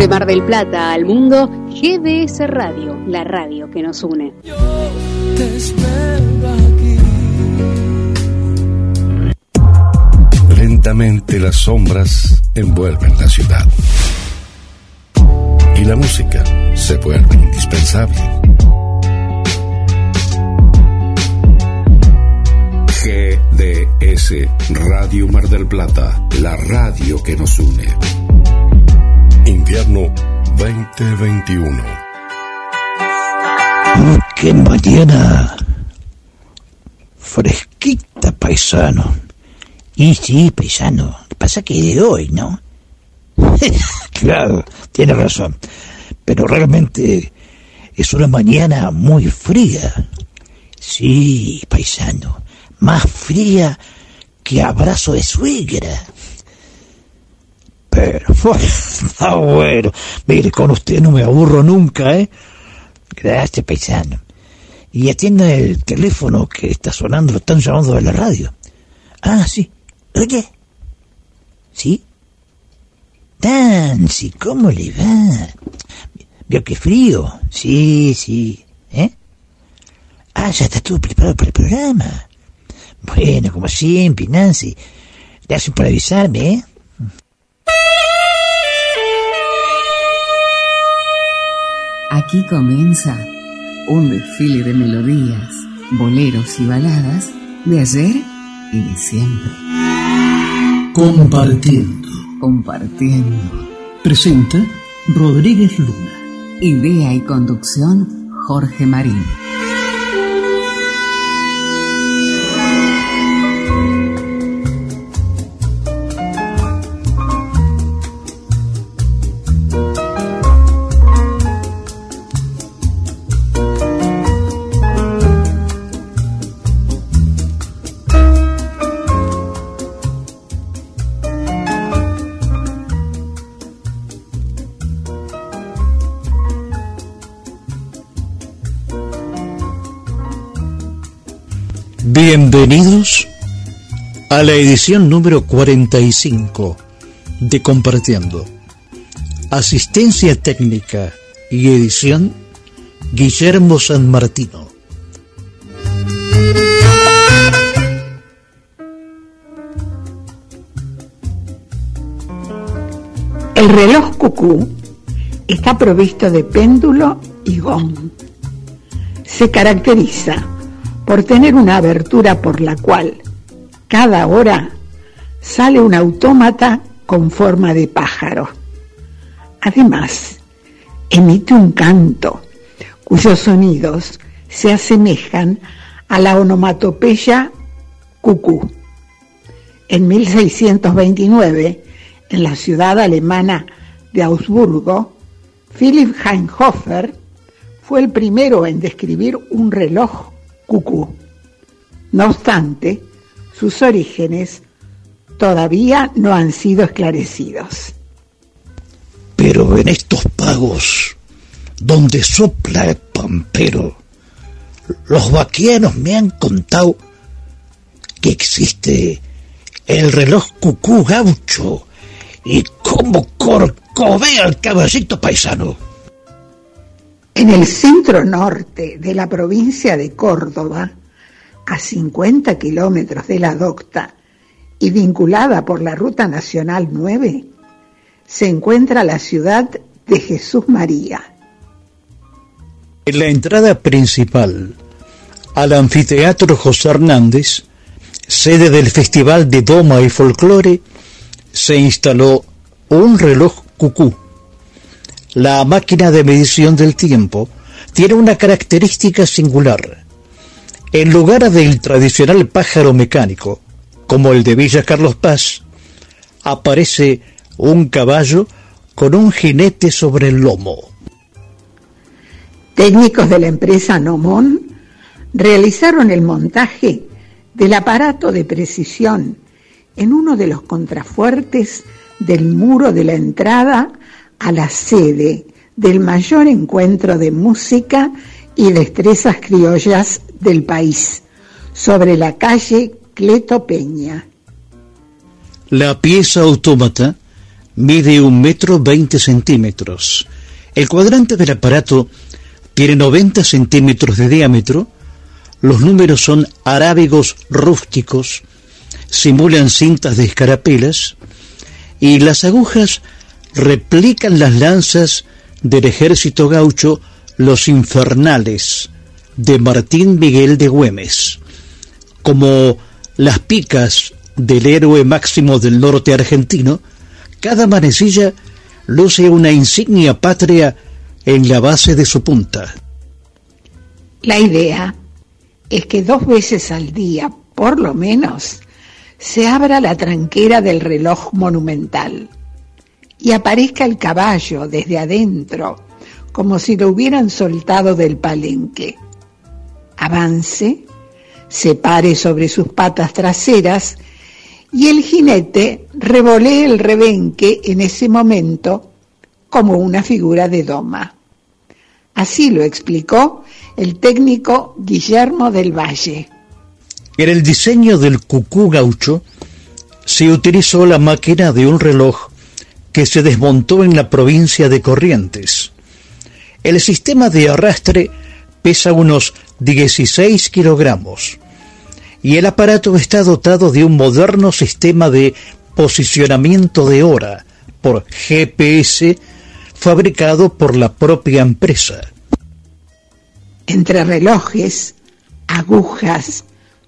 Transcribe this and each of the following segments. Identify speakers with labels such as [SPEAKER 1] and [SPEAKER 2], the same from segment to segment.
[SPEAKER 1] De Mar del Plata al mundo, GDS Radio, la radio que nos une. Yo te espero aquí.
[SPEAKER 2] Lentamente las sombras envuelven la ciudad. Y la música se vuelve indispensable. GDS Radio Mar del Plata, la radio que nos une. Invierno 2021.
[SPEAKER 3] Qué mañana fresquita, paisano. Y sí, paisano. Pasa que de hoy, ¿no? claro, tiene razón. Pero realmente es una mañana muy fría. Sí, paisano. Más fría que abrazo de suegra. Pero, ah, bueno, mire, con usted no me aburro nunca, ¿eh? Gracias, paisano. Y atienda el teléfono que está sonando, lo están llamando de la radio. Ah, sí. Oye. ¿Sí? Nancy, ¿cómo le va? ¿Vio qué frío? Sí, sí. ¿Eh? Ah, ya está todo preparado para el programa. Bueno, como siempre, Nancy. Gracias por avisarme, ¿eh?
[SPEAKER 4] Aquí comienza un desfile de melodías, boleros y baladas de ayer y de siempre.
[SPEAKER 5] Compartiendo.
[SPEAKER 4] Compartiendo.
[SPEAKER 5] Presenta Rodríguez Luna.
[SPEAKER 4] Idea y conducción Jorge Marín.
[SPEAKER 3] Bienvenidos a la edición número 45 de Compartiendo. Asistencia técnica y edición Guillermo San Martino.
[SPEAKER 6] El reloj cucú está provisto de péndulo y gong. Se caracteriza por tener una abertura por la cual cada hora sale un autómata con forma de pájaro. Además, emite un canto cuyos sonidos se asemejan a la onomatopeya cucú. En 1629, en la ciudad alemana de Augsburgo, Philipp Heinhofer fue el primero en describir un reloj cucú. No obstante, sus orígenes todavía no han sido esclarecidos.
[SPEAKER 3] Pero en estos pagos, donde sopla el pampero, los vaquianos me han contado que existe el reloj cucú gaucho y cómo corcovea el caballito paisano.
[SPEAKER 6] En el centro norte de la provincia de Córdoba, a 50 kilómetros de la docta y vinculada por la Ruta Nacional 9, se encuentra la ciudad de Jesús María.
[SPEAKER 3] En la entrada principal al anfiteatro José Hernández, sede del Festival de Doma y Folclore, se instaló un reloj cucú la máquina de medición del tiempo tiene una característica singular. En lugar del tradicional pájaro mecánico, como el de Villa Carlos Paz, aparece un caballo con un jinete sobre el lomo.
[SPEAKER 6] Técnicos de la empresa Nomón realizaron el montaje del aparato de precisión en uno de los contrafuertes del muro de la entrada a la sede del mayor encuentro de música y destrezas criollas del país, sobre la calle Cleto Peña.
[SPEAKER 3] La pieza autómata
[SPEAKER 5] mide un metro veinte centímetros. El cuadrante del aparato tiene 90 centímetros de diámetro. Los números son arábigos rústicos, simulan cintas de escarapelas y las agujas replican las lanzas del ejército gaucho Los Infernales de Martín Miguel de Güemes, como las picas del héroe máximo del norte argentino, cada manecilla luce una insignia patria en la base de su punta.
[SPEAKER 6] La idea es que dos veces al día, por lo menos, se abra la tranquera del reloj monumental y aparezca el caballo desde adentro, como si lo hubieran soltado del palenque. Avance, se pare sobre sus patas traseras y el jinete revolee el rebenque en ese momento como una figura de doma. Así lo explicó el técnico Guillermo del Valle.
[SPEAKER 5] En el diseño del cucú gaucho se utilizó la máquina de un reloj que se desmontó en la provincia de Corrientes. El sistema de arrastre pesa unos 16 kilogramos y el aparato está dotado de un moderno sistema de posicionamiento de hora por GPS fabricado por la propia empresa.
[SPEAKER 6] Entre relojes, agujas,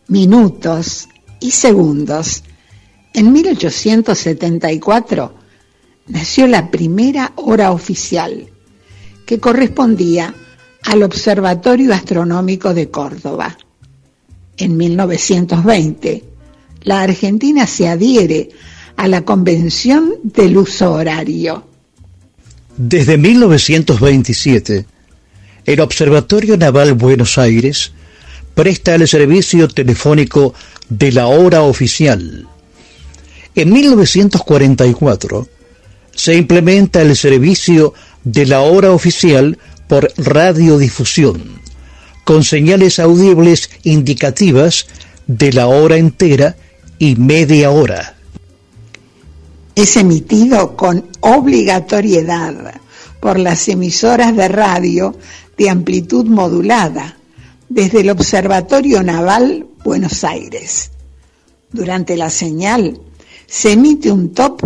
[SPEAKER 6] minutos y segundos, en 1874 nació la primera hora oficial, que correspondía al Observatorio Astronómico de Córdoba. En 1920, la Argentina se adhiere a la Convención del Uso Horario.
[SPEAKER 5] Desde 1927, el Observatorio Naval Buenos Aires presta el servicio telefónico de la hora oficial. En 1944, se implementa el servicio de la hora oficial por radiodifusión, con señales audibles indicativas de la hora entera y media hora.
[SPEAKER 6] Es emitido con obligatoriedad por las emisoras de radio de amplitud modulada desde el Observatorio Naval Buenos Aires. Durante la señal se emite un top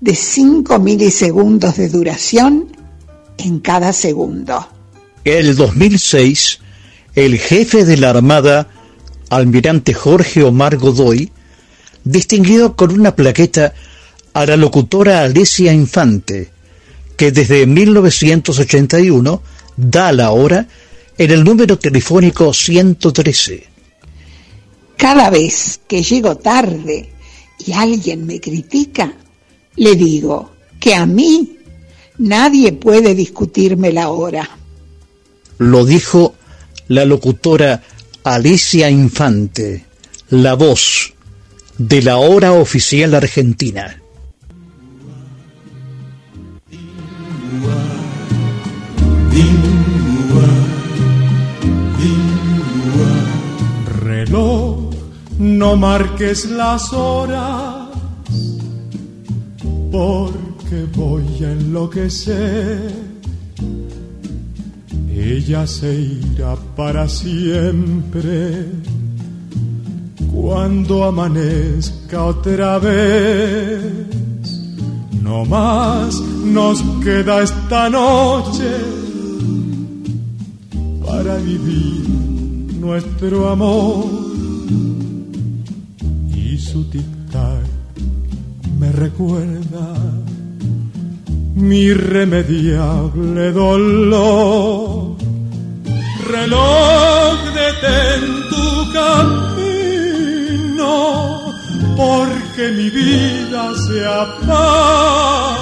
[SPEAKER 6] de 5 milisegundos de duración en cada segundo.
[SPEAKER 5] El 2006, el jefe de la Armada, almirante Jorge Omar Godoy, distinguió con una plaqueta a la locutora Alicia Infante, que desde 1981 da la hora en el número telefónico 113.
[SPEAKER 6] Cada vez que llego tarde y alguien me critica, le digo que a mí nadie puede discutirme la hora.
[SPEAKER 5] Lo dijo la locutora Alicia Infante, la voz de la hora oficial argentina.
[SPEAKER 7] Reloj, no marques las horas porque voy a enloquecer. Ella se irá para siempre cuando amanezca otra vez. No más nos queda esta noche para vivir nuestro amor y su tic-tac recuerda mi irremediable dolor. Reloj, detén tu camino, porque mi vida se apaga.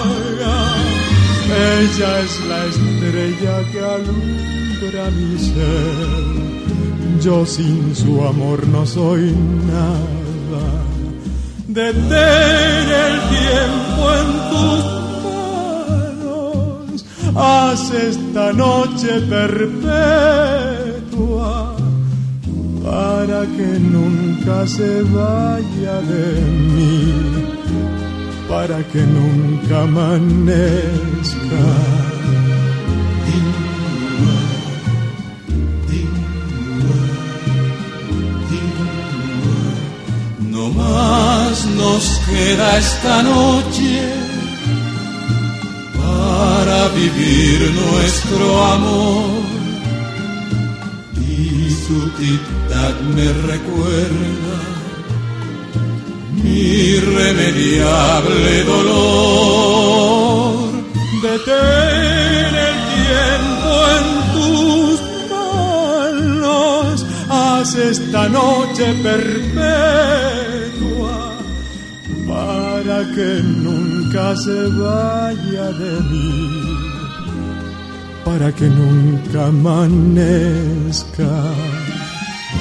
[SPEAKER 7] Ella es la estrella que alumbra mi ser. Yo sin su amor no soy nada Detén el tiempo en tus manos, haz esta noche perpetua para que nunca se vaya de mí para que nunca amanezca. No más nos queda esta noche para vivir nuestro amor. Y su tic me recuerda irremediable dolor. Detén el tiempo en tus manos, haz esta noche perpetua para que nunca se vaya de mí, para que nunca amanezca,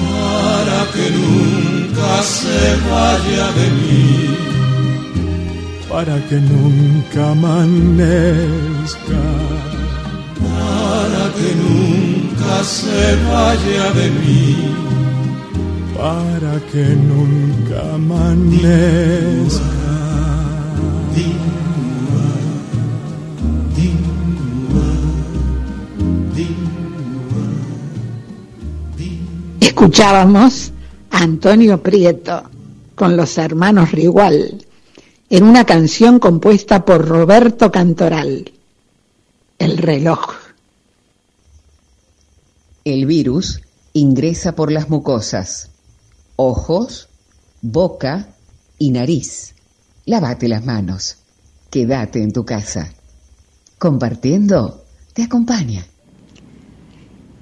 [SPEAKER 7] para que nunca se vaya de mí, para que nunca amanezca, para que nunca se vaya de mí, para que nunca amanezca.
[SPEAKER 6] Escuchábamos Antonio Prieto con los hermanos Rigual en una canción compuesta por Roberto Cantoral, El reloj.
[SPEAKER 4] El virus ingresa por las mucosas, ojos, boca y nariz. Lávate las manos. Quédate en tu casa. Compartiendo te acompaña.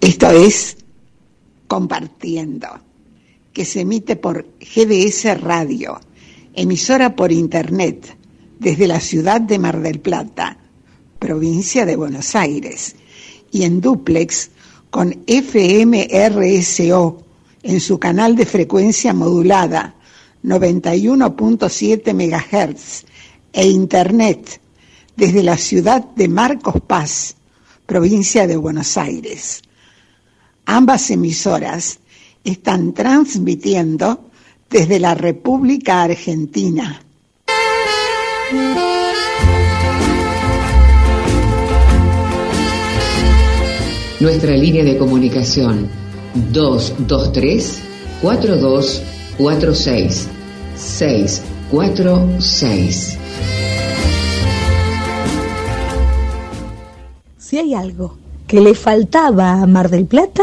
[SPEAKER 6] Esto es compartiendo que se emite por GDS Radio, emisora por Internet, desde la ciudad de Mar del Plata, provincia de Buenos Aires, y en duplex con FMRSO en su canal de frecuencia modulada 91.7 MHz e Internet desde la ciudad de Marcos Paz, provincia de Buenos Aires. Ambas emisoras están transmitiendo desde la República Argentina.
[SPEAKER 4] Nuestra línea de comunicación 223 4246 646.
[SPEAKER 8] Si hay algo que le faltaba a Mar del Plata,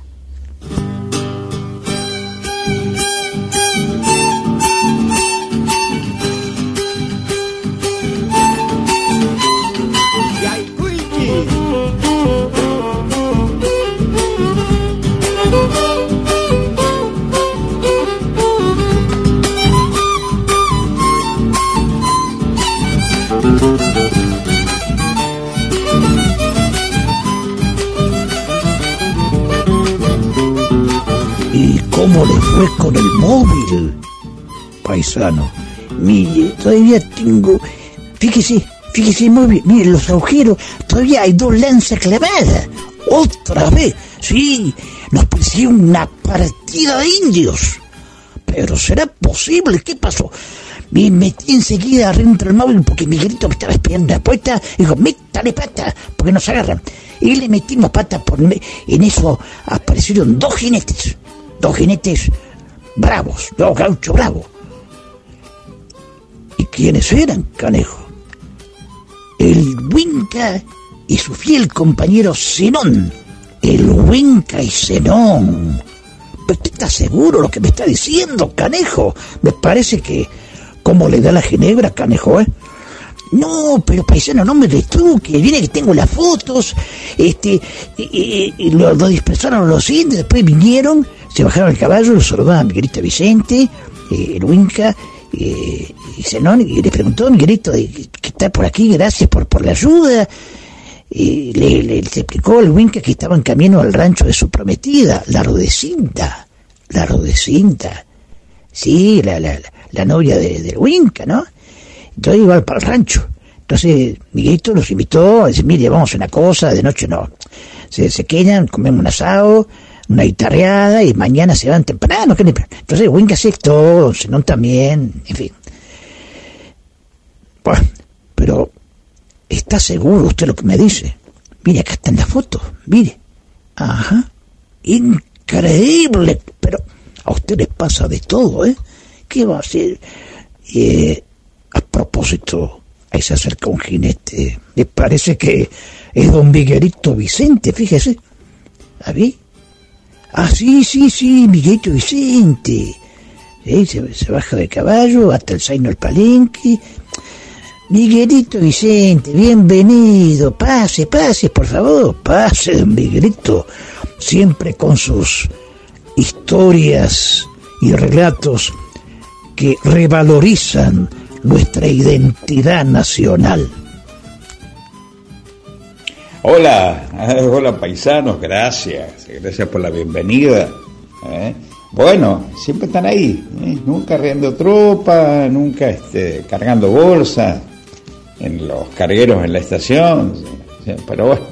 [SPEAKER 3] Cómo le fue con el móvil. Paisano, mire, todavía tengo... Fíjese, fíjese muy bien, mire los agujeros, todavía hay dos lanzas clavadas. Otra vez, sí, nos pareció una partida de indios. Pero será posible, ¿qué pasó? Me metí enseguida dentro del móvil porque Miguelito me estaba esperando la puerta. Dijo, métale pata, porque nos agarran. Y le metimos pata por en eso aparecieron dos jinetes dos jinetes bravos, dos gauchos bravos. ¿Y quiénes eran, canejo? El Huinca y su fiel compañero Zenón. El Huinca y Zenón. ¿Pero usted está seguro lo que me está diciendo, canejo? Me parece que... ¿Cómo le da la ginebra, canejo, eh? No, pero paisano, no me que viene que tengo las fotos, este, y, lo, dispersaron los indios, después vinieron, se bajaron el caballo, lo saludaban Miguelito Vicente, eh, el Huinca, eh, y Zenón, y le preguntó a Miguelito que está por aquí, gracias por, por la ayuda. y le, explicó al Winca que estaba en camino al rancho de su prometida, la Rodecinta, la Rodecinta, sí, la, la, la novia de, del Winca, ¿no? Entonces iba para el rancho. Entonces Miguelito los invitó decir, mire, vamos a una cosa, de noche no. Se, se quedan, comemos un asado, una guitarreada y mañana se van temprano. Entonces Winca aceptó, Senón también, en fin. Bueno, pero ¿está seguro usted lo que me dice? Mire, acá está en la foto, mire. Ajá. Increíble, pero a usted les pasa de todo, ¿eh? ¿Qué va a hacer? Eh, a propósito, ahí se acerca un jinete. Me parece que es don Miguelito Vicente, fíjese. ¿A mí? Ah, sí, sí, sí, Miguelito Vicente. Se, baja de caballo hasta el Zaino el Palenque. Miguelito Vicente, bienvenido. Pase, pase, por favor. Pase, don Miguelito. Siempre con sus historias y relatos que revalorizan nuestra identidad nacional.
[SPEAKER 9] Hola, hola paisanos, gracias, gracias por la bienvenida. ¿eh? Bueno, siempre están ahí, ¿eh? nunca riendo tropa, nunca este, cargando bolsas en los cargueros en la estación, pero bueno,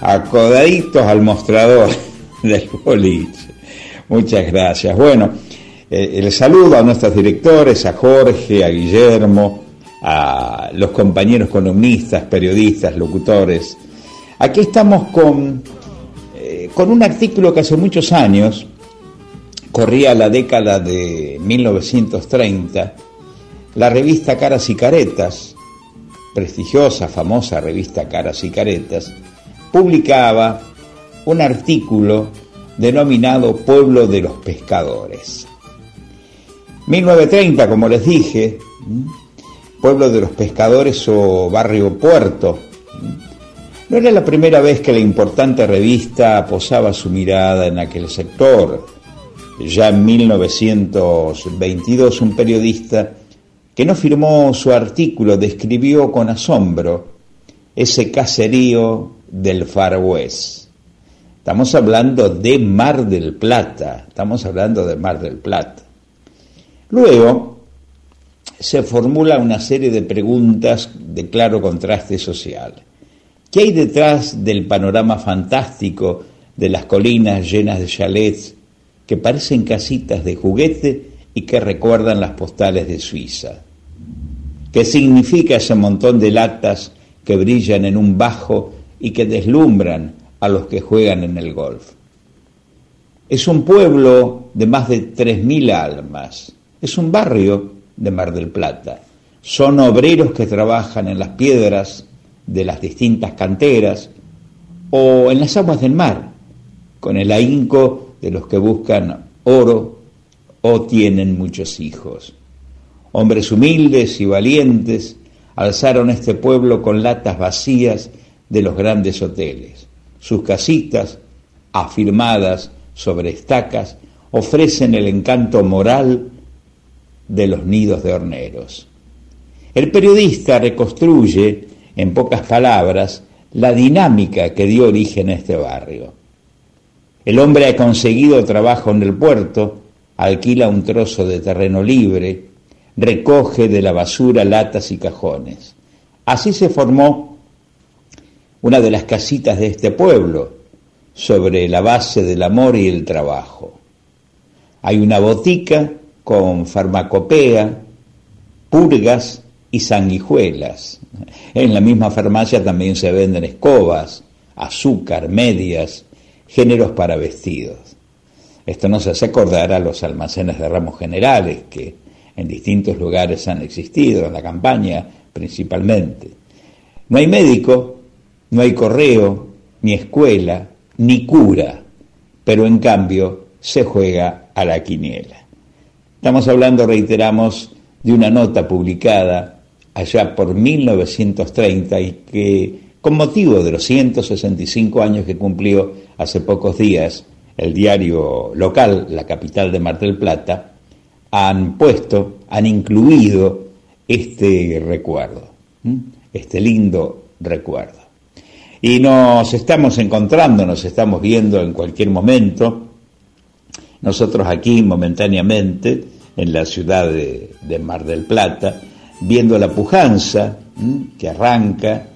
[SPEAKER 9] acodaditos al mostrador del boliche. Muchas gracias. Bueno, eh, el saludo a nuestros directores, a Jorge, a Guillermo, a los compañeros columnistas, periodistas, locutores. Aquí estamos con, eh, con un artículo que hace muchos años, corría la década de 1930, la revista Caras y Caretas, prestigiosa, famosa revista Caras y Caretas, publicaba un artículo denominado Pueblo de los Pescadores. 1930, como les dije, pueblo de los pescadores o barrio puerto. No era la primera vez que la importante revista posaba su mirada en aquel sector. Ya en 1922 un periodista que no firmó su artículo describió con asombro ese caserío del Far West. Estamos hablando de Mar del Plata, estamos hablando de Mar del Plata. Luego se formula una serie de preguntas de claro contraste social. ¿Qué hay detrás del panorama fantástico de las colinas llenas de chalets que parecen casitas de juguete y que recuerdan las postales de Suiza? ¿Qué significa ese montón de latas que brillan en un bajo y que deslumbran a los que juegan en el golf? Es un pueblo de más de 3.000 almas es un barrio de Mar del Plata. Son obreros que trabajan en las piedras de las distintas canteras o en las aguas del mar, con el ahínco de los que buscan oro o tienen muchos hijos. Hombres humildes y valientes alzaron este pueblo con latas vacías de los grandes hoteles. Sus casitas, afirmadas sobre estacas, ofrecen el encanto moral de los nidos de horneros. El periodista reconstruye, en pocas palabras, la dinámica que dio origen a este barrio. El hombre ha conseguido trabajo en el puerto, alquila un trozo de terreno libre, recoge de la basura latas y cajones. Así se formó una de las casitas de este pueblo, sobre la base del amor y el trabajo. Hay una botica con farmacopea, purgas y sanguijuelas. En la misma farmacia también se venden escobas, azúcar, medias, géneros para vestidos. Esto nos hace acordar a los almacenes de ramos generales que en distintos lugares han existido, en la campaña principalmente. No hay médico, no hay correo, ni escuela, ni cura, pero en cambio se juega a la quiniela. Estamos hablando, reiteramos, de una nota publicada allá por 1930 y que, con motivo de los 165 años que cumplió hace pocos días el diario local, la capital de Mar del Plata, han puesto, han incluido este recuerdo, este lindo recuerdo. Y nos estamos encontrando, nos estamos viendo en cualquier momento. Nosotros aquí momentáneamente, en la ciudad de, Mar del Plata, viendo la pujanza que arranca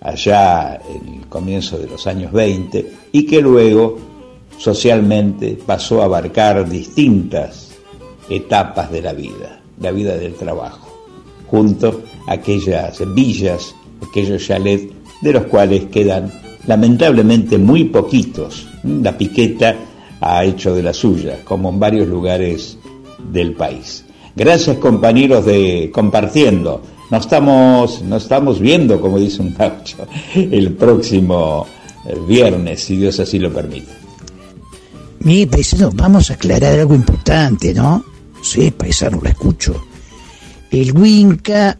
[SPEAKER 9] allá en el comienzo de los años 20 y que luego socialmente pasó a abarcar distintas etapas de la vida, la vida del trabajo, junto a aquellas villas, aquellos chalets de los cuales quedan lamentablemente muy poquitos. La piqueta ha hecho de la suya, como en varios lugares del país. Gracias compañeros de compartiendo. Nos estamos, nos estamos viendo, como dice un gaucho, el próximo eh, viernes, si Dios así lo permite.
[SPEAKER 3] Mi paisano, vamos a aclarar algo importante, ¿no? Sí, paisano, lo escucho. El Winca,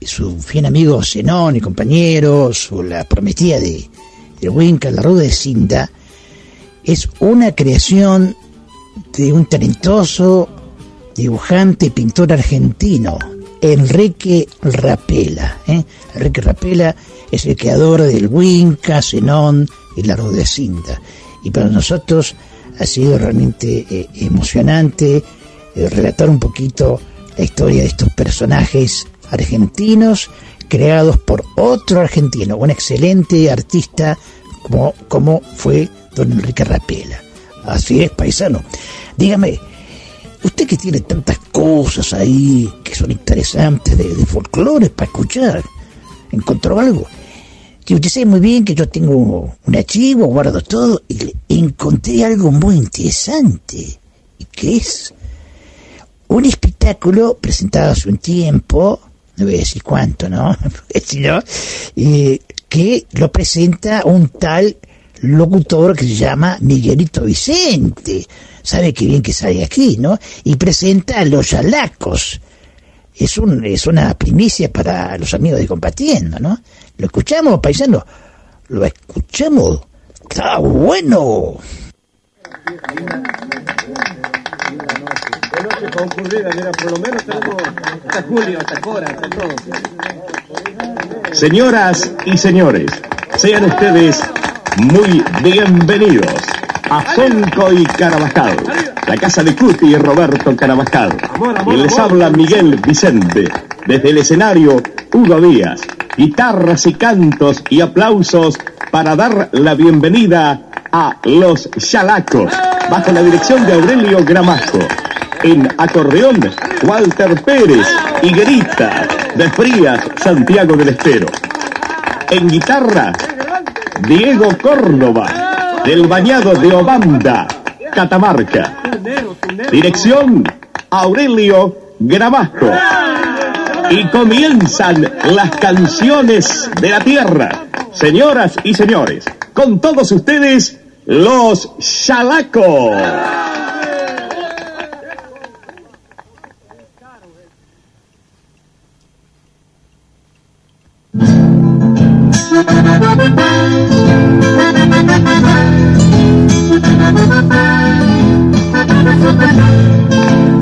[SPEAKER 3] su fiel amigo Zenón y compañeros, o la prometida de, de Winca, la rueda de Cinta, es una creación de un talentoso dibujante y pintor argentino, Enrique Rapela. ¿eh? Enrique Rapela es el creador del Winca, Zenón y la rueda de Cinta. Y para nosotros ha sido realmente eh, emocionante eh, relatar un poquito la historia de estos personajes argentinos creados por otro argentino, un excelente artista como, como fue don Enrique Rapela. Así es, paisano. Dígame, usted que tiene tantas cosas ahí que son interesantes de, de folclore para escuchar, ¿encontró algo? que usted sabe muy bien que yo tengo un archivo, guardo todo, y encontré algo muy interesante, que es un espectáculo presentado hace un tiempo, no voy a decir cuánto, ¿no? eh, que lo presenta un tal locutor que se llama Miguelito Vicente. Sabe qué bien que sale aquí, ¿no? Y presenta a los yalacos. Es, un, es una primicia para los amigos de Combatiendo, ¿no? ¿Lo escuchamos, paisano? ¿Lo escuchamos? ¡Está bueno!
[SPEAKER 10] Señoras y señores, sean ustedes muy bienvenidos a Sonco y Carabajal, la casa de Cuti y Roberto Carabajal. Y les habla Miguel Vicente, desde el escenario Hugo Díaz, guitarras y cantos y aplausos para dar la bienvenida a Los Chalacos, bajo la dirección de Aurelio Gramasco. En acordeón, Walter Pérez, Higuerita, de Frías, Santiago del Estero. En guitarra, Diego Córdoba, del Bañado de Obanda, Catamarca. Dirección, Aurelio Gramasco y comienzan las canciones de la tierra. Señoras y señores, con todos ustedes, los Chalacos.
[SPEAKER 11] Thank you.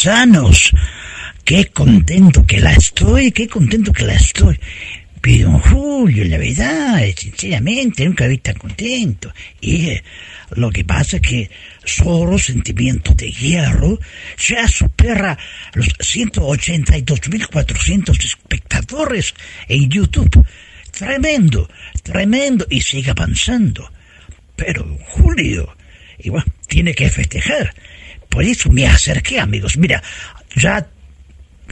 [SPEAKER 3] Sanos. Qué contento que la estoy, qué contento que la estoy. Pero Julio, la verdad, sinceramente, nunca vi tan contento. Y eh, lo que pasa es que solo sentimiento de hierro ya supera los 182.400 espectadores en YouTube. Tremendo, tremendo y sigue avanzando. Pero Julio, igual, tiene que festejar. Por eso me acerqué, amigos. Mira, ya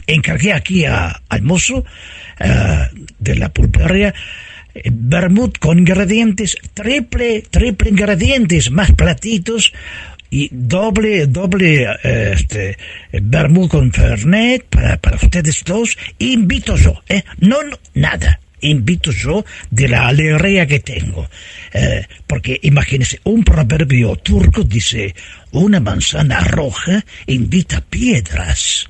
[SPEAKER 3] encargué aquí a, al mozo eh, de la pulpería eh, vermut con ingredientes, triple, triple ingredientes, más platitos y doble, doble, eh, este, con fernet para, para ustedes dos. Invito yo, ¿eh? No, nada invito yo de la alegría que tengo. Eh, porque imagínense, un proverbio turco dice, una manzana roja invita piedras.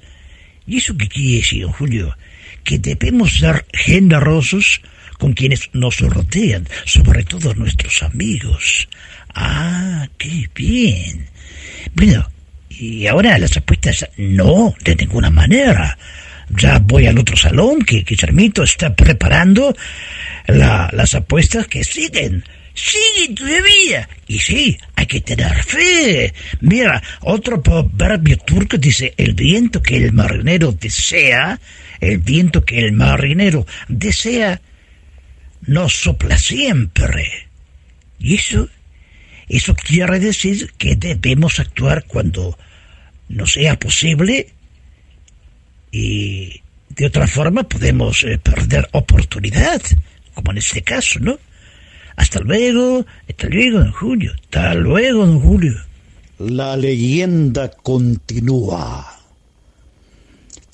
[SPEAKER 3] ¿Y eso qué quiere decir, Julio? Que debemos ser generosos con quienes nos rodean, sobre todo nuestros amigos. Ah, qué bien. Bueno, y ahora las apuestas, no, de ninguna manera ya voy al otro salón que Guillermito está preparando las apuestas que siguen. Siguen todavía. Y sí, hay que tener fe. Mira, otro proverbio turco dice, el viento que el marinero desea, el viento que el marinero desea, no sopla siempre. Y eso, eso quiere decir que debemos actuar cuando no sea posible y de otra forma podemos eh, perder oportunidad, como en este caso, ¿no? Hasta luego, hasta luego, don Julio, hasta luego, don Julio.
[SPEAKER 5] La leyenda continúa.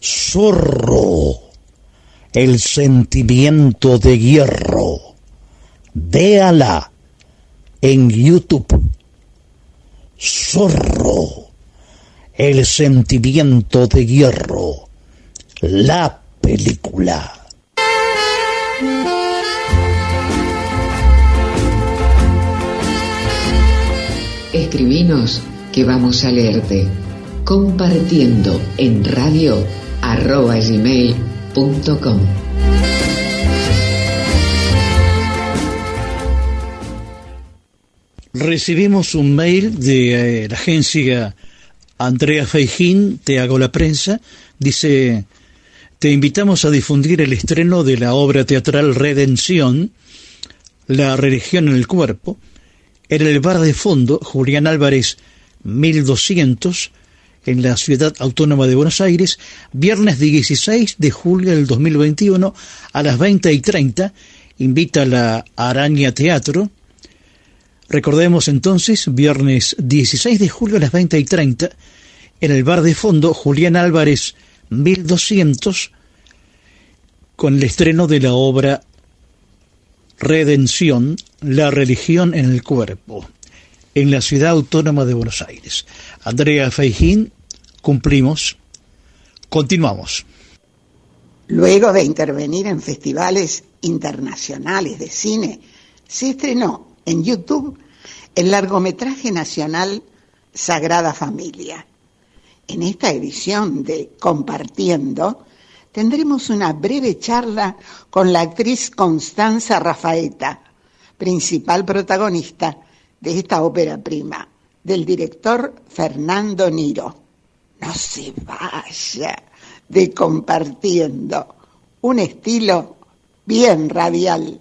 [SPEAKER 5] Zorro, el sentimiento de hierro. Véala en YouTube. Zorro, el sentimiento de hierro la película.
[SPEAKER 12] Escribinos que vamos a leerte compartiendo en radio arroba gmail.com.
[SPEAKER 5] Recibimos un mail de eh, la agencia Andrea Feijín, Te hago la prensa, dice, te invitamos a difundir el estreno de la obra teatral Redención, La religión en el cuerpo, en el bar de fondo Julián Álvarez 1200, en la ciudad autónoma de Buenos Aires, viernes 16 de julio del 2021 a las 20 y 30, invita a la Araña Teatro, Recordemos entonces, viernes 16 de julio a las 20 y 30, en el bar de fondo Julián Álvarez 1200, con el estreno de la obra Redención, la religión en el cuerpo, en la ciudad autónoma de Buenos Aires. Andrea Feijín, cumplimos, continuamos.
[SPEAKER 6] Luego de intervenir en festivales internacionales de cine, se estrenó en YouTube el largometraje nacional Sagrada Familia. En esta edición de Compartiendo tendremos una breve charla con la actriz Constanza Rafaeta, principal protagonista de esta ópera prima, del director Fernando Niro. No se vaya de Compartiendo, un estilo bien radial.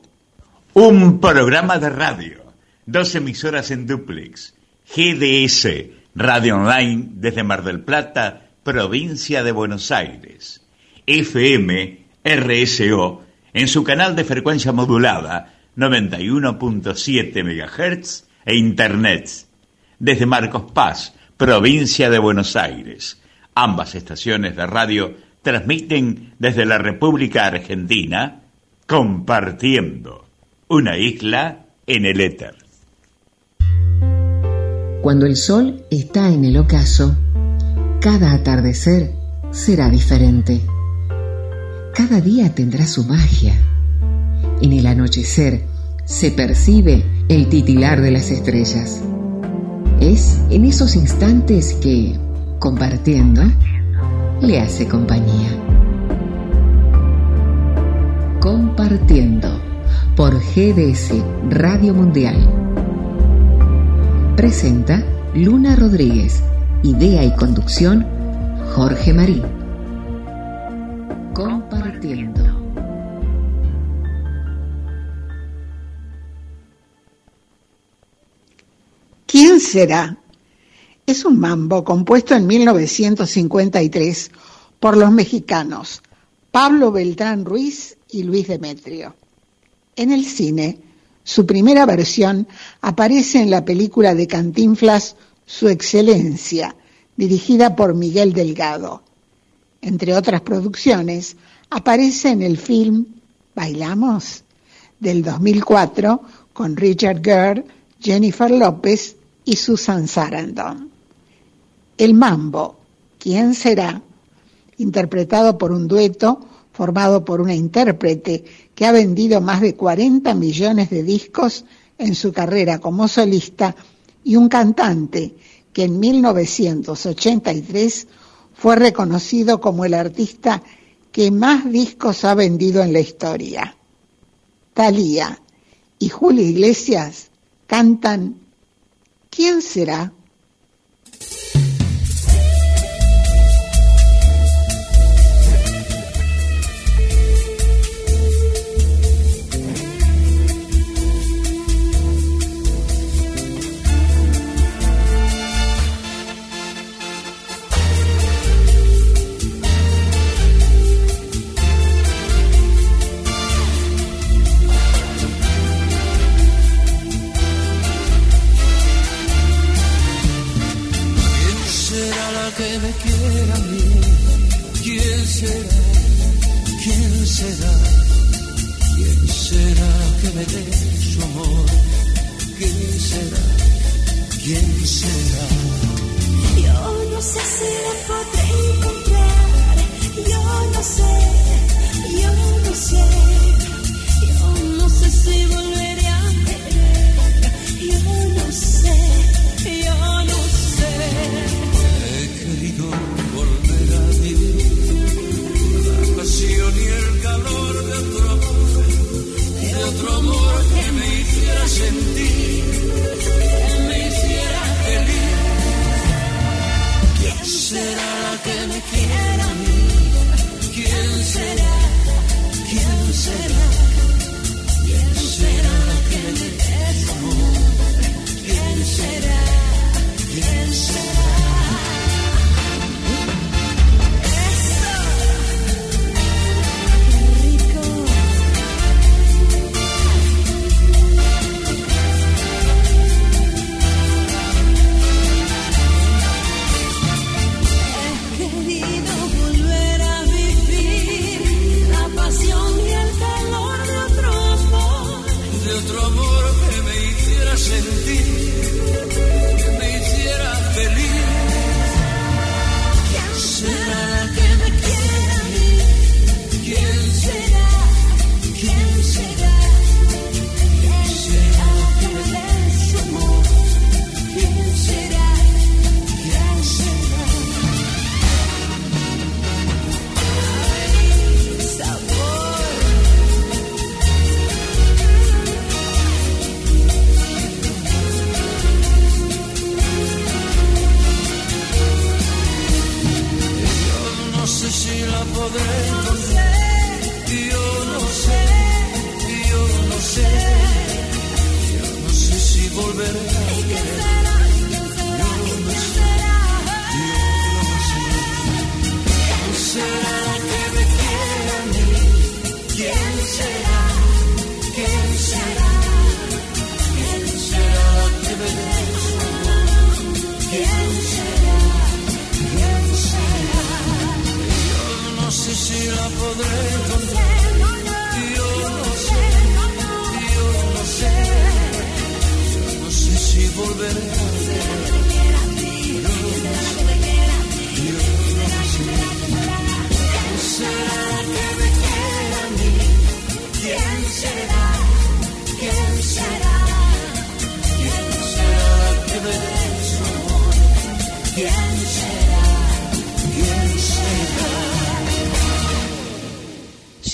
[SPEAKER 9] Un programa de radio, dos emisoras en duplex, GDS, Radio Online desde Mar del Plata, provincia de Buenos Aires, FM, RSO, en su canal de frecuencia modulada 91.7 MHz e Internet, desde Marcos Paz, provincia de Buenos Aires. Ambas estaciones de radio transmiten desde la República Argentina, compartiendo una isla en el éter.
[SPEAKER 12] Cuando el sol está en el ocaso, cada atardecer será diferente. Cada día tendrá su magia. En el anochecer se percibe el titilar de las estrellas. Es en esos instantes que, compartiendo, le hace compañía. Compartiendo por GDS Radio Mundial. Presenta Luna Rodríguez. Idea y conducción Jorge Marín. Compartiendo.
[SPEAKER 6] ¿Quién será? Es un mambo compuesto en 1953 por los mexicanos Pablo Beltrán Ruiz y Luis Demetrio. En el cine, su primera versión aparece en la película de Cantinflas Su Excelencia, dirigida por Miguel Delgado. Entre otras producciones, aparece en el film Bailamos del 2004 con Richard Gere, Jennifer López y Susan Sarandon. El Mambo, ¿quién será? interpretado por un dueto formado por una intérprete que ha vendido más de 40 millones de discos en su carrera como solista y un cantante que en 1983 fue reconocido como el artista que más discos ha vendido en la historia. Thalía y Julio Iglesias cantan ¿Quién será?
[SPEAKER 13] me dé su amor. ¿Quién será? ¿Quién será? Yo no sé si la podré encontrar. Yo no sé. Yo no sé.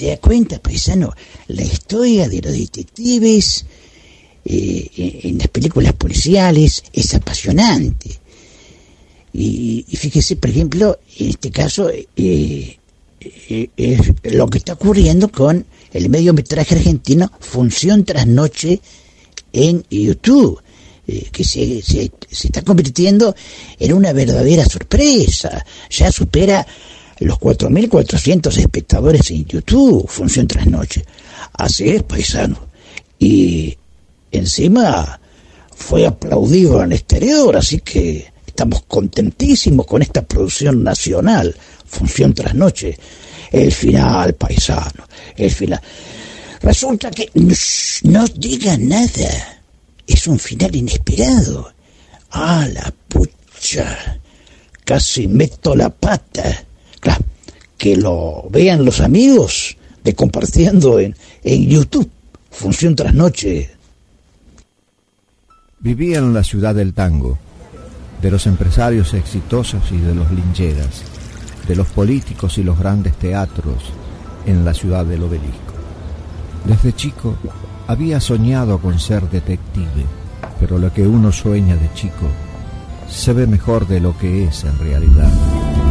[SPEAKER 3] Se da cuenta, paisano, la historia de los detectives eh, en las películas policiales es apasionante. Y, fíjese, por ejemplo, en este caso, eh, eh, es lo que está ocurriendo con el mediometraje argentino Función tras Noche en YouTube, que se, se está convirtiendo en una verdadera sorpresa. Ya supera los 4.400 espectadores en YouTube, Función tras Noche. Así es, paisano. Y encima fue aplaudido en exterior, así que estamos contentísimos con esta producción nacional, Función tras Noche. El final, paisano, el final. Resulta que no diga nada. Es un final inesperado. Ah, la pucha. Casi meto la pata. Claro, que lo vean los amigos de compartiendo en, en YouTube. Función tras noche.
[SPEAKER 14] Vivía en la ciudad del tango, de los empresarios exitosos y de los lincheras, de los políticos y los grandes teatros en la ciudad del obelisco. Desde chico había soñado con ser detective, pero lo que uno sueña de chico se ve mejor de lo que es en realidad.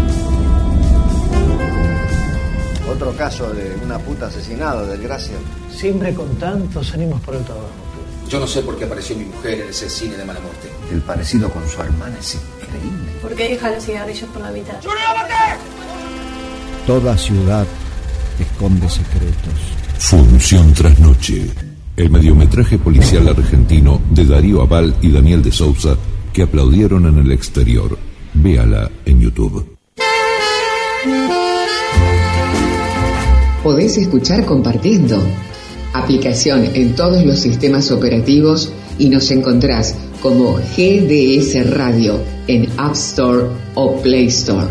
[SPEAKER 15] Otro caso de una puta asesinada, desgracia.
[SPEAKER 16] Siempre con tantos ánimos por el trabajo.
[SPEAKER 17] Yo no sé por qué apareció mi mujer en ese cine de mala muerte.
[SPEAKER 15] El parecido con su hermana es increíble.
[SPEAKER 18] ¿Por qué deja los cigarrillos por la mitad?
[SPEAKER 14] Toda ciudad esconde secretos.
[SPEAKER 19] Función tras noche. El mediometraje policial argentino de Darío Aval y Daniel de Sousa que aplaudieron en el exterior. Véala en YouTube.
[SPEAKER 12] Podés escuchar compartiendo. Aplicación en todos los sistemas operativos y nos encontrás como GDS Radio en App Store o Play Store.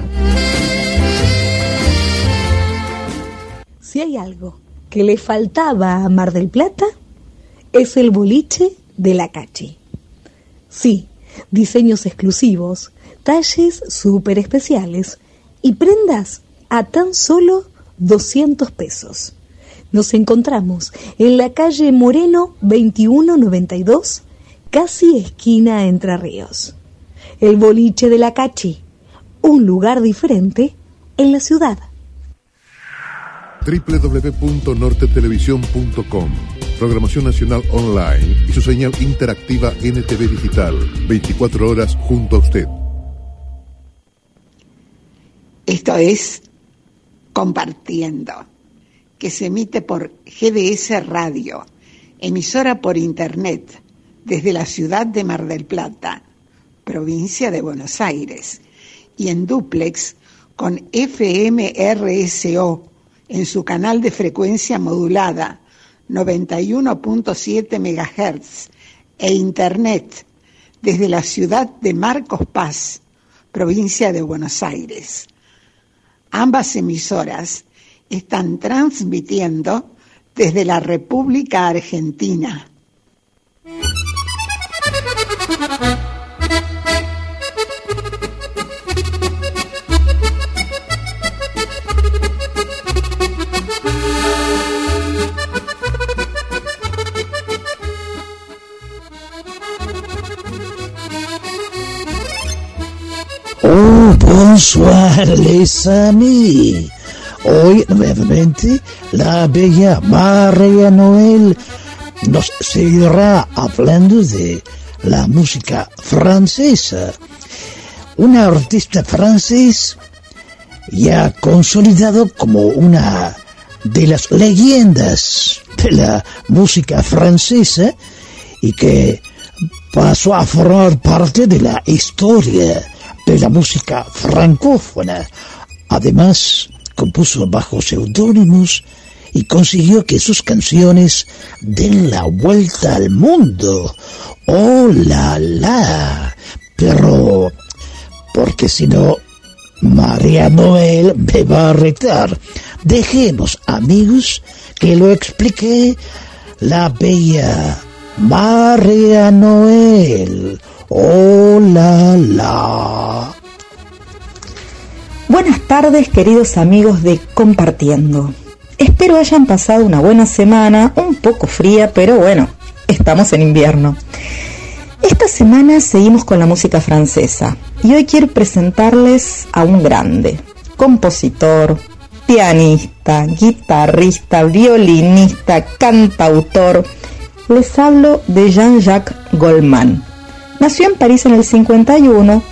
[SPEAKER 8] Si hay algo que le faltaba a Mar del Plata, es el boliche de la Cachi. Sí, diseños exclusivos, talles súper especiales y prendas a tan solo 200 pesos. Nos encontramos en la calle Moreno 2192, casi esquina Entre Ríos. El boliche de la Cachi, un lugar diferente en la ciudad.
[SPEAKER 20] www.nortetelevisión.com Programación Nacional Online y su señal interactiva NTV Digital, 24 horas junto a usted.
[SPEAKER 6] Esto es Compartiendo, que se emite por GDS Radio, emisora por Internet, desde la ciudad de Mar del Plata, provincia de Buenos Aires, y en duplex con FMRSO en su canal de frecuencia modulada 91.7 MHz e Internet desde la ciudad de Marcos Paz, provincia de Buenos Aires. Ambas emisoras están transmitiendo desde la República Argentina.
[SPEAKER 3] Bonsoir, les amis. Hoy, nuevamente, la bella María Noel nos seguirá hablando de la música francesa. Un artista francés ya consolidado como una de las leyendas de la música francesa y que pasó a formar parte de la historia de la música francófona. Además, compuso bajo seudónimos y consiguió que sus canciones den la vuelta al mundo. ¡Oh, la, la! Pero, porque si no, María Noel me va a retar. Dejemos, amigos, que lo explique la bella María Noel. ¡Oh, la, la!
[SPEAKER 21] Buenas tardes queridos amigos de Compartiendo. Espero hayan pasado una buena semana, un poco fría, pero bueno, estamos en invierno. Esta semana seguimos con la música francesa y hoy quiero presentarles a un grande, compositor, pianista, guitarrista, violinista, cantautor. Les hablo de Jean-Jacques Goldman. Nació en París en el 51,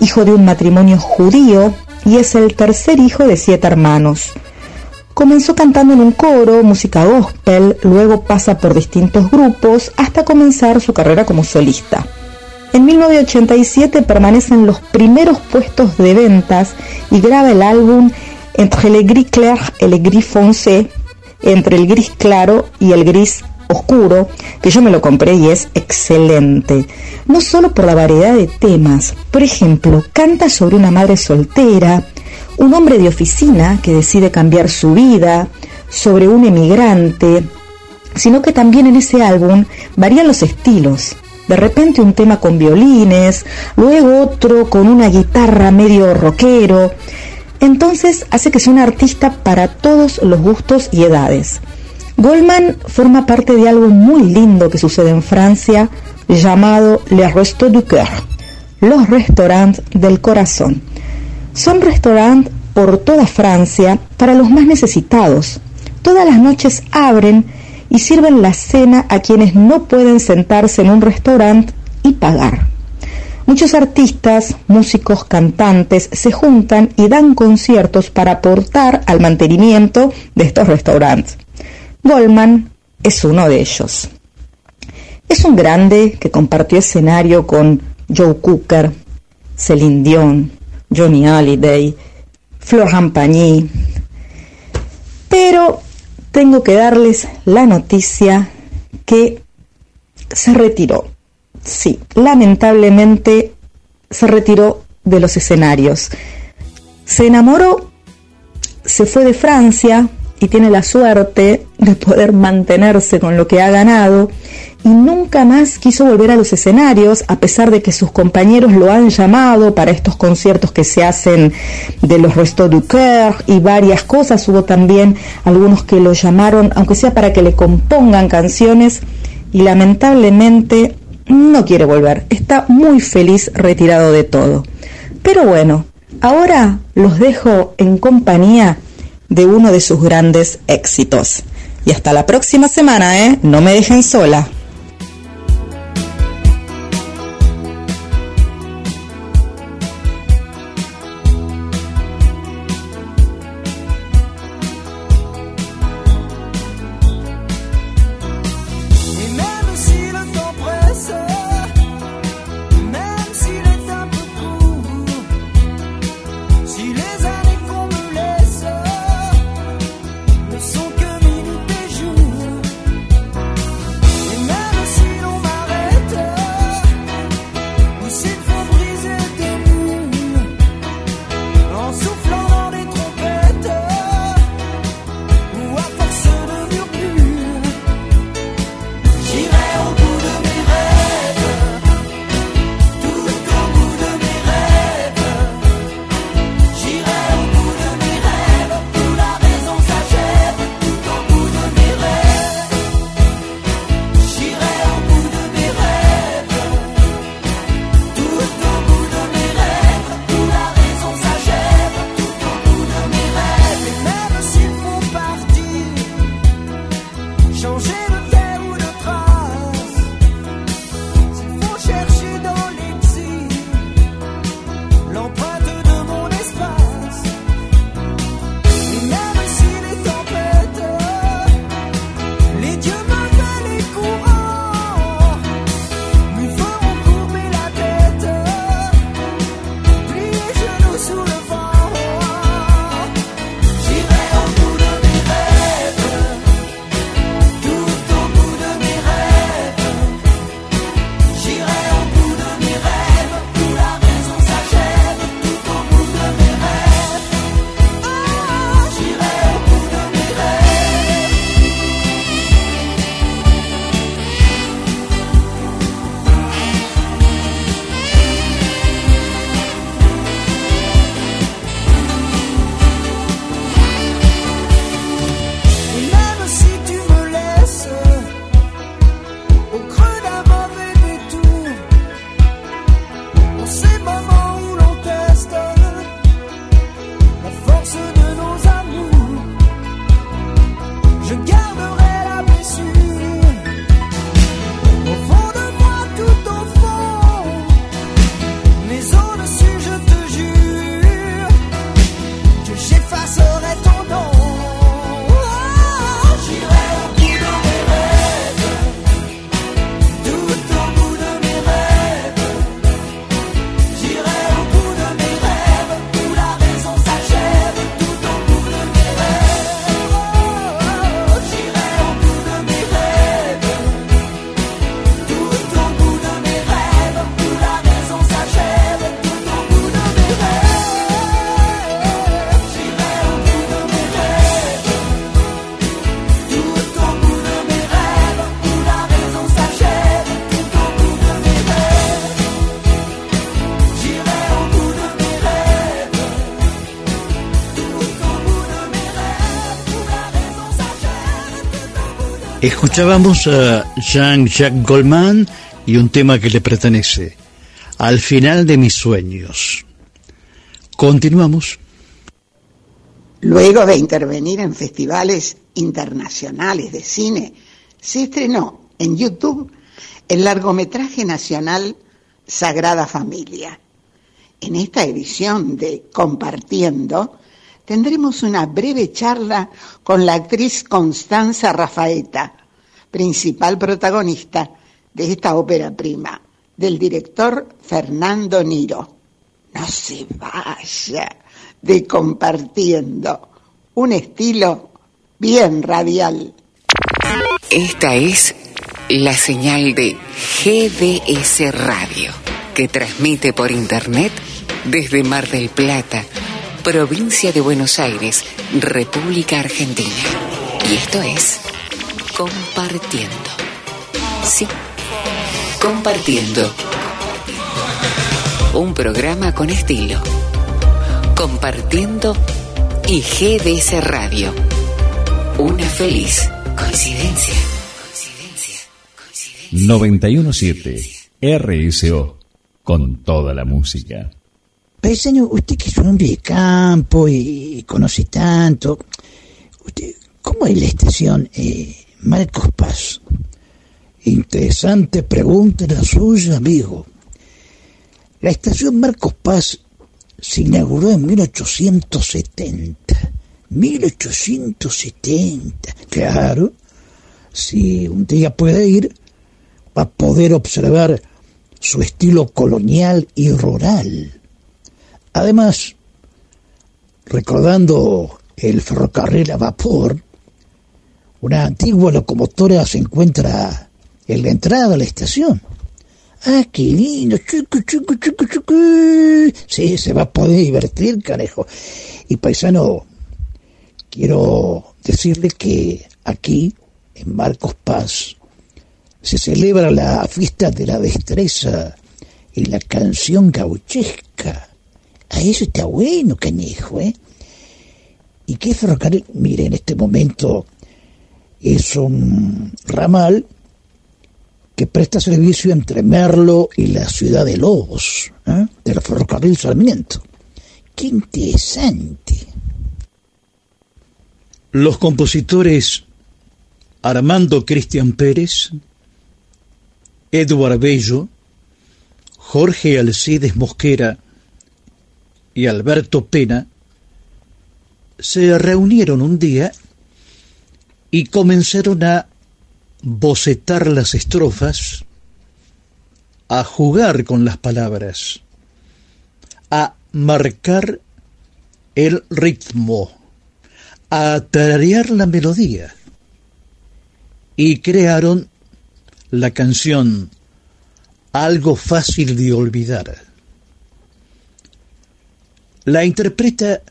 [SPEAKER 21] hijo de un matrimonio judío y es el tercer hijo de siete hermanos. Comenzó cantando en un coro, música gospel, luego pasa por distintos grupos hasta comenzar su carrera como solista. En 1987 permanece en los primeros puestos de ventas y graba el álbum Entre le gris clair et le gris foncé, entre el gris claro y el gris oscuro, que yo me lo compré y es excelente. No solo por la variedad de temas, por ejemplo, canta sobre una madre soltera, un hombre de oficina que decide cambiar su vida, sobre un emigrante, sino que también en ese álbum varían los estilos. De repente un tema con violines, luego otro con una guitarra medio rockero. Entonces hace que sea un artista para todos los gustos y edades. Goldman forma parte de algo muy lindo que sucede en Francia llamado Les Restos du Cœur, los restaurantes del corazón. Son restaurantes por toda Francia para los más necesitados. Todas las noches abren y sirven la cena a quienes no pueden sentarse en un restaurante y pagar. Muchos artistas, músicos, cantantes se juntan y dan conciertos para aportar al mantenimiento de estos restaurantes. Goldman es uno de ellos. Es un grande que compartió escenario con Joe Cooker, Celine Dion, Johnny Hallyday, Florent Pagny. Pero tengo que darles la noticia que se retiró. Sí, lamentablemente se retiró de los escenarios. Se enamoró, se fue de Francia y tiene la suerte de poder mantenerse con lo que ha ganado y nunca más quiso volver a los escenarios a pesar de que sus compañeros lo han llamado para estos conciertos que se hacen de los Restos du Coeur y varias cosas. Hubo también algunos que lo llamaron, aunque sea para que le compongan canciones y lamentablemente no quiere volver. Está muy feliz retirado de todo. Pero bueno, ahora los dejo en compañía de uno de sus grandes éxitos. Y hasta la próxima semana, ¿eh? No me dejen sola.
[SPEAKER 5] Escuchábamos a Jean-Jacques Goldman y un tema que le pertenece, Al final de mis sueños. Continuamos.
[SPEAKER 6] Luego de intervenir en festivales internacionales de cine, se estrenó en YouTube el largometraje nacional Sagrada Familia. En esta edición de Compartiendo tendremos una breve charla con la actriz Constanza Rafaeta, principal protagonista de esta ópera prima, del director Fernando Niro. No se vaya de Compartiendo, un estilo bien radial.
[SPEAKER 4] Esta es la señal de GDS Radio, que transmite por internet desde Mar del Plata, provincia de Buenos Aires, República Argentina. Y esto es Compartiendo. Sí, Compartiendo. Un programa con estilo. Compartiendo y GDS Radio. Una feliz coincidencia.
[SPEAKER 22] 917 RSO con toda la música.
[SPEAKER 3] Paisaño, usted que es un hombre de campo y, conoce tanto, usted, ¿cómo es la estación eh, Marcos Paz? Interesante pregunta la suya, amigo. La estación Marcos Paz se inauguró en 1870. 1870, claro. Si un día puede ir, va a poder observar su estilo colonial y rural. Además, recordando el ferrocarril a vapor, una antigua locomotora se encuentra en la entrada de la estación. Ah, qué lindo, chico, chico, chico, chico. Sí, se va a poder divertir, canejo. Y paisano, quiero decirle que aquí, en Marcos Paz, se celebra la fiesta de la destreza y la canción gauchesca. Eso está bueno, canejo, ¿eh? ¿Y qué ferrocarril? Mire, en este momento es un ramal que presta servicio entre Merlo y la ciudad de Lobos, ¿eh? del ferrocarril Sarmiento. ¡Qué interesante!
[SPEAKER 5] Los compositores Armando Cristian Pérez, Eduard Bello, Jorge Alcides Mosquera y Alberto Pena se reunieron un día y comenzaron a bocetar las estrofas, a jugar con las palabras, a marcar el ritmo, a tararear la melodía y crearon la canción Algo fácil de olvidar. La interpreta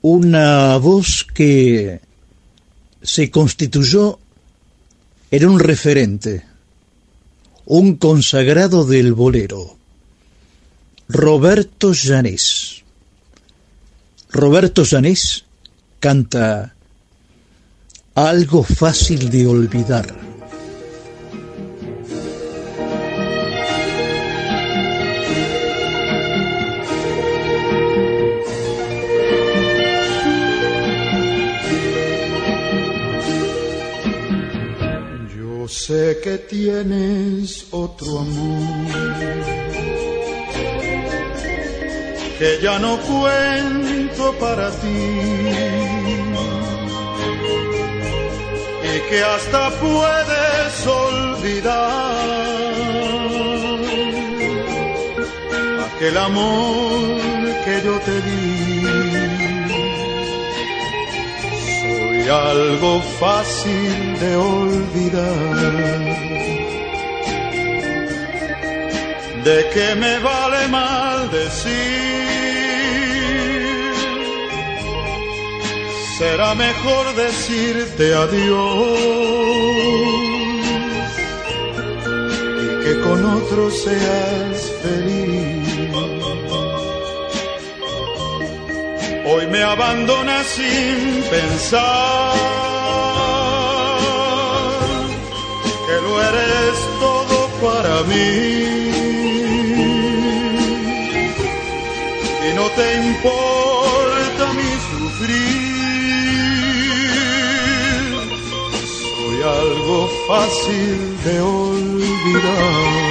[SPEAKER 5] una voz que se constituyó en un referente, un consagrado del bolero, Roberto Llanés. Roberto Llanés canta Algo fácil de olvidar.
[SPEAKER 23] Que tienes otro amor que ya no cuento para ti y que hasta puedes olvidar. Aquel amor Algo fácil de olvidar. ¿De qué me vale mal decir? Será mejor decirte adiós y que con otro seas feliz. Hoy me abandonas sin pensar lo eres todo para mí. Y no te importa mi sufrir. Soy algo fácil de olvidar.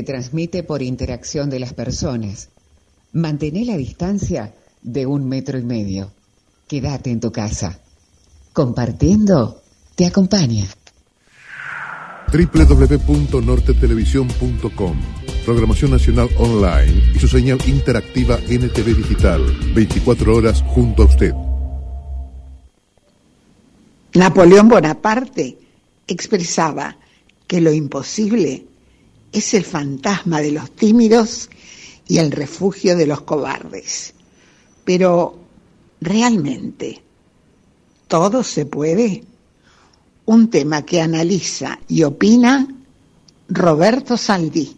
[SPEAKER 4] Se transmite por interacción de las personas. Mantén la distancia de un metro y medio. Quédate en tu casa. Compartiendo te acompaña.
[SPEAKER 20] www.nortetelevisión.com Programación Nacional Online y su señal interactiva NTV Digital. 24 horas junto a usted.
[SPEAKER 6] Napoleón Bonaparte expresaba que lo imposible es el fantasma de los tímidos y el refugio de los cobardes. Pero, ¿realmente todo se puede? Un tema que analiza y opina Roberto Saldí.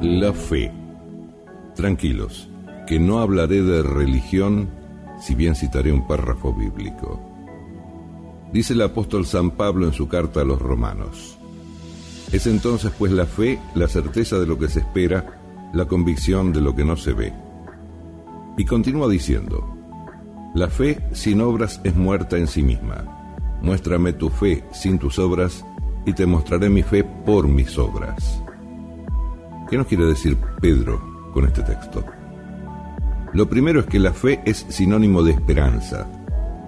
[SPEAKER 19] La fe. Tranquilos, que no hablaré de religión, si bien citaré un párrafo bíblico. Dice el apóstol San Pablo en su carta a los romanos. Es entonces pues la fe, la certeza de lo que se espera, la convicción de lo que no se ve. Y continúa diciendo, la fe sin obras es muerta en sí misma. Muéstrame tu fe sin tus obras y te mostraré mi fe por mis obras. ¿Qué nos quiere decir Pedro con este texto? Lo primero es que la fe es sinónimo de esperanza,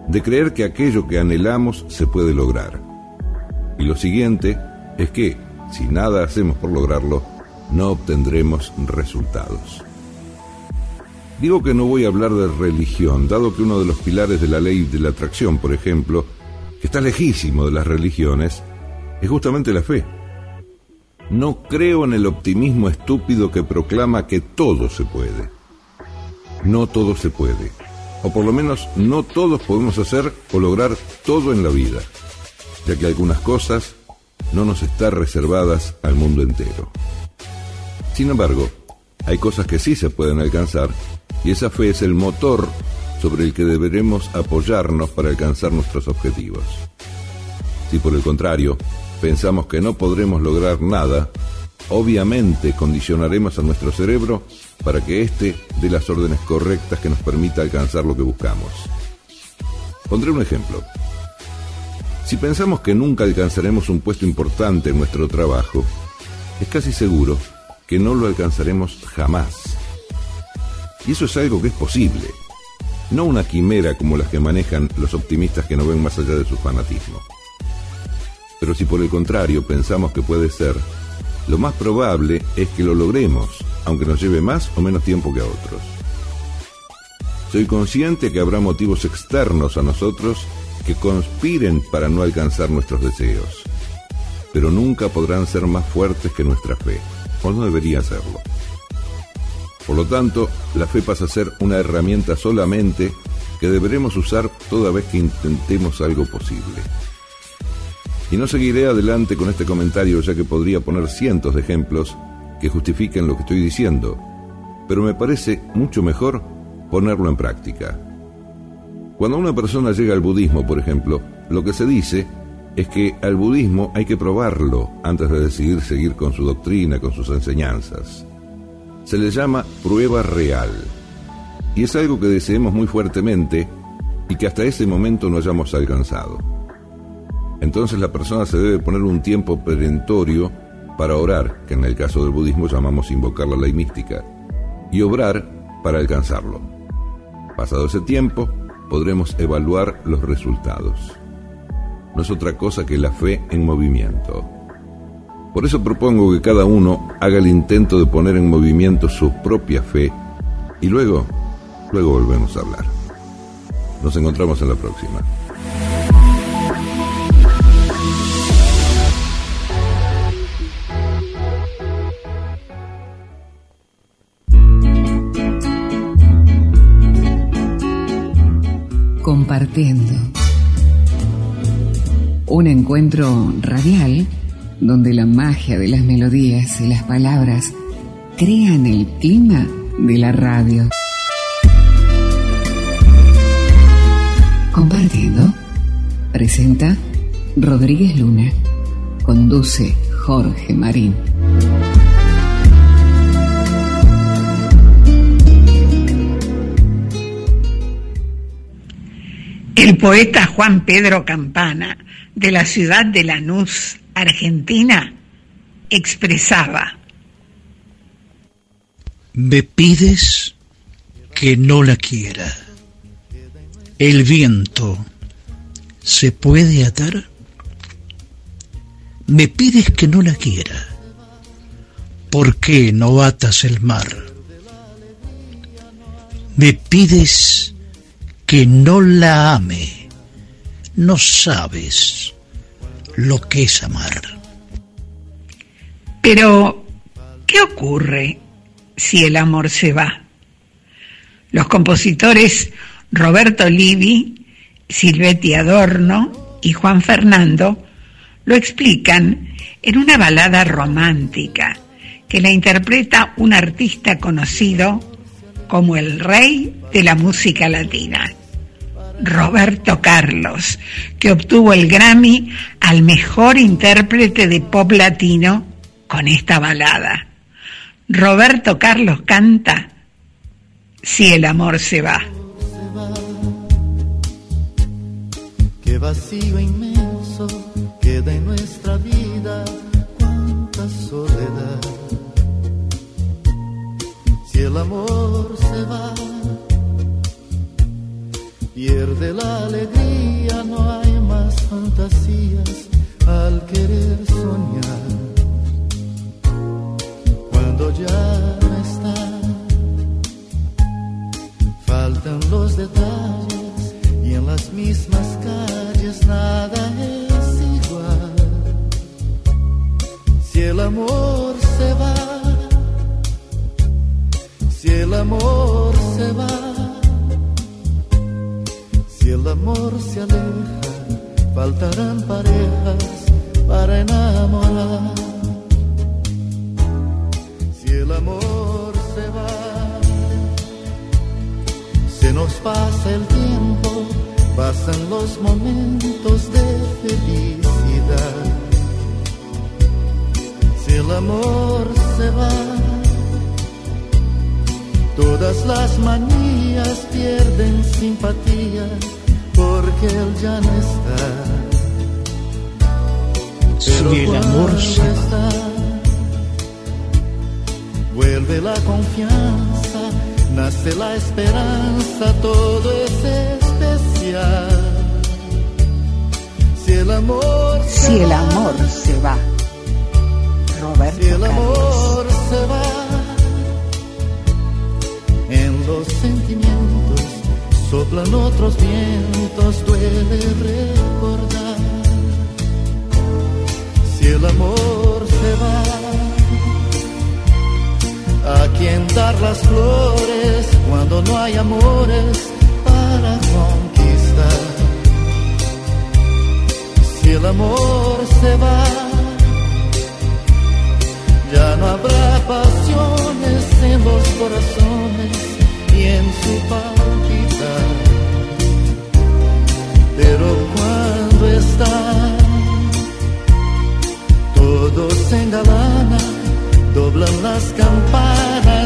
[SPEAKER 19] de creer que aquello que anhelamos se puede lograr. Y lo siguiente es que, si nada hacemos por lograrlo, no obtendremos resultados. Digo que no voy a hablar de religión, dado que uno de los pilares de la ley de la atracción, por ejemplo, que está lejísimo de las religiones, es justamente la fe. No creo en el optimismo estúpido que proclama que todo se puede. No todo se puede. O por lo menos no todos podemos hacer o lograr todo en la vida, ya que algunas cosas no nos están reservadas al mundo entero. Sin embargo, hay cosas que sí se pueden alcanzar y esa fe es el motor sobre el que deberemos apoyarnos para alcanzar nuestros objetivos. Si por el contrario pensamos que no podremos lograr nada, obviamente condicionaremos a nuestro cerebro para que éste dé las órdenes correctas que nos permita alcanzar lo que buscamos. Pondré un ejemplo. Si pensamos que nunca alcanzaremos un puesto importante en nuestro trabajo, es casi seguro que no lo alcanzaremos jamás. Y eso es algo que es posible, no una quimera como las que manejan los optimistas que no ven más allá de su fanatismo. Pero si por el contrario pensamos que puede ser, lo más probable es que lo logremos, aunque nos lleve más o menos tiempo que a otros. Soy consciente que habrá motivos externos a nosotros que conspiren para no alcanzar nuestros deseos, pero nunca podrán ser más fuertes que nuestra fe, o no debería serlo. Por lo tanto, la fe pasa a ser una herramienta solamente que deberemos usar toda vez que intentemos algo posible. Y no seguiré adelante con este comentario ya que podría poner cientos de ejemplos que justifiquen lo que estoy diciendo, pero me parece mucho mejor ponerlo en práctica. Cuando una persona llega al budismo, por ejemplo, lo que se dice es que al budismo hay que probarlo antes de decidir seguir con su doctrina, con sus enseñanzas. Se le llama prueba real. Y es algo que deseemos muy fuertemente y que hasta ese momento no hayamos alcanzado. Entonces la persona se debe poner un tiempo perentorio para orar, que en el caso del budismo llamamos invocar la ley mística, y obrar para alcanzarlo. Pasado ese tiempo, podremos evaluar los resultados. No es otra cosa que la fe en movimiento. Por eso propongo que cada uno haga el intento de poner en movimiento su propia fe y luego, luego volvemos a hablar. Nos encontramos en la próxima.
[SPEAKER 4] Compartiendo. Un encuentro radial donde la magia de las melodías y las palabras crean el clima de la radio. Compartiendo. Presenta Rodríguez Luna. Conduce Jorge Marín.
[SPEAKER 6] El poeta Juan Pedro Campana, de la ciudad de Lanús, Argentina, expresaba,
[SPEAKER 5] Me pides que no la quiera. El viento se puede atar. Me pides que no la quiera. ¿Por qué no atas el mar? Me pides que no la ame. No sabes lo que es amar.
[SPEAKER 6] Pero, ¿qué ocurre si el amor se va? Los compositores Roberto Livi, Silvetti Adorno y Juan Fernando lo explican en una balada romántica que la interpreta un artista conocido como el rey de la música latina, Roberto Carlos, que obtuvo el Grammy al mejor intérprete de pop latino con esta balada. Roberto Carlos canta Si el amor se va.
[SPEAKER 23] Qué vacío inmenso queda en nuestra vida, cuánta soledad. Si el amor se va, pierde la alegría, no hay más fantasías al querer soñar. Cuando ya no está, faltan los detalles y en las mismas calles nada es igual. Si el amor se va, si el amor se va, si el amor se aleja, faltarán parejas para enamorar. Si el amor se va, se nos pasa el tiempo, pasan los momentos de felicidad. Si el amor se va, todas las manías pierden simpatía porque él ya no está.
[SPEAKER 5] Si el amor se
[SPEAKER 23] está, vuelve la confianza, nace la esperanza, todo es especial. Si el amor se
[SPEAKER 6] Si el
[SPEAKER 23] va,
[SPEAKER 6] amor se va. Roberto
[SPEAKER 23] si el
[SPEAKER 6] Carlos.
[SPEAKER 23] amor se va, los sentimientos soplan otros vientos, duele recordar. Si el amor se va, ¿a quién dar las flores cuando no hay amores para conquistar. Si el amor se va, ya no habrá pasiones en los corazones y en su palpitar. Pero cuando está, todo se engalana, doblan las campanas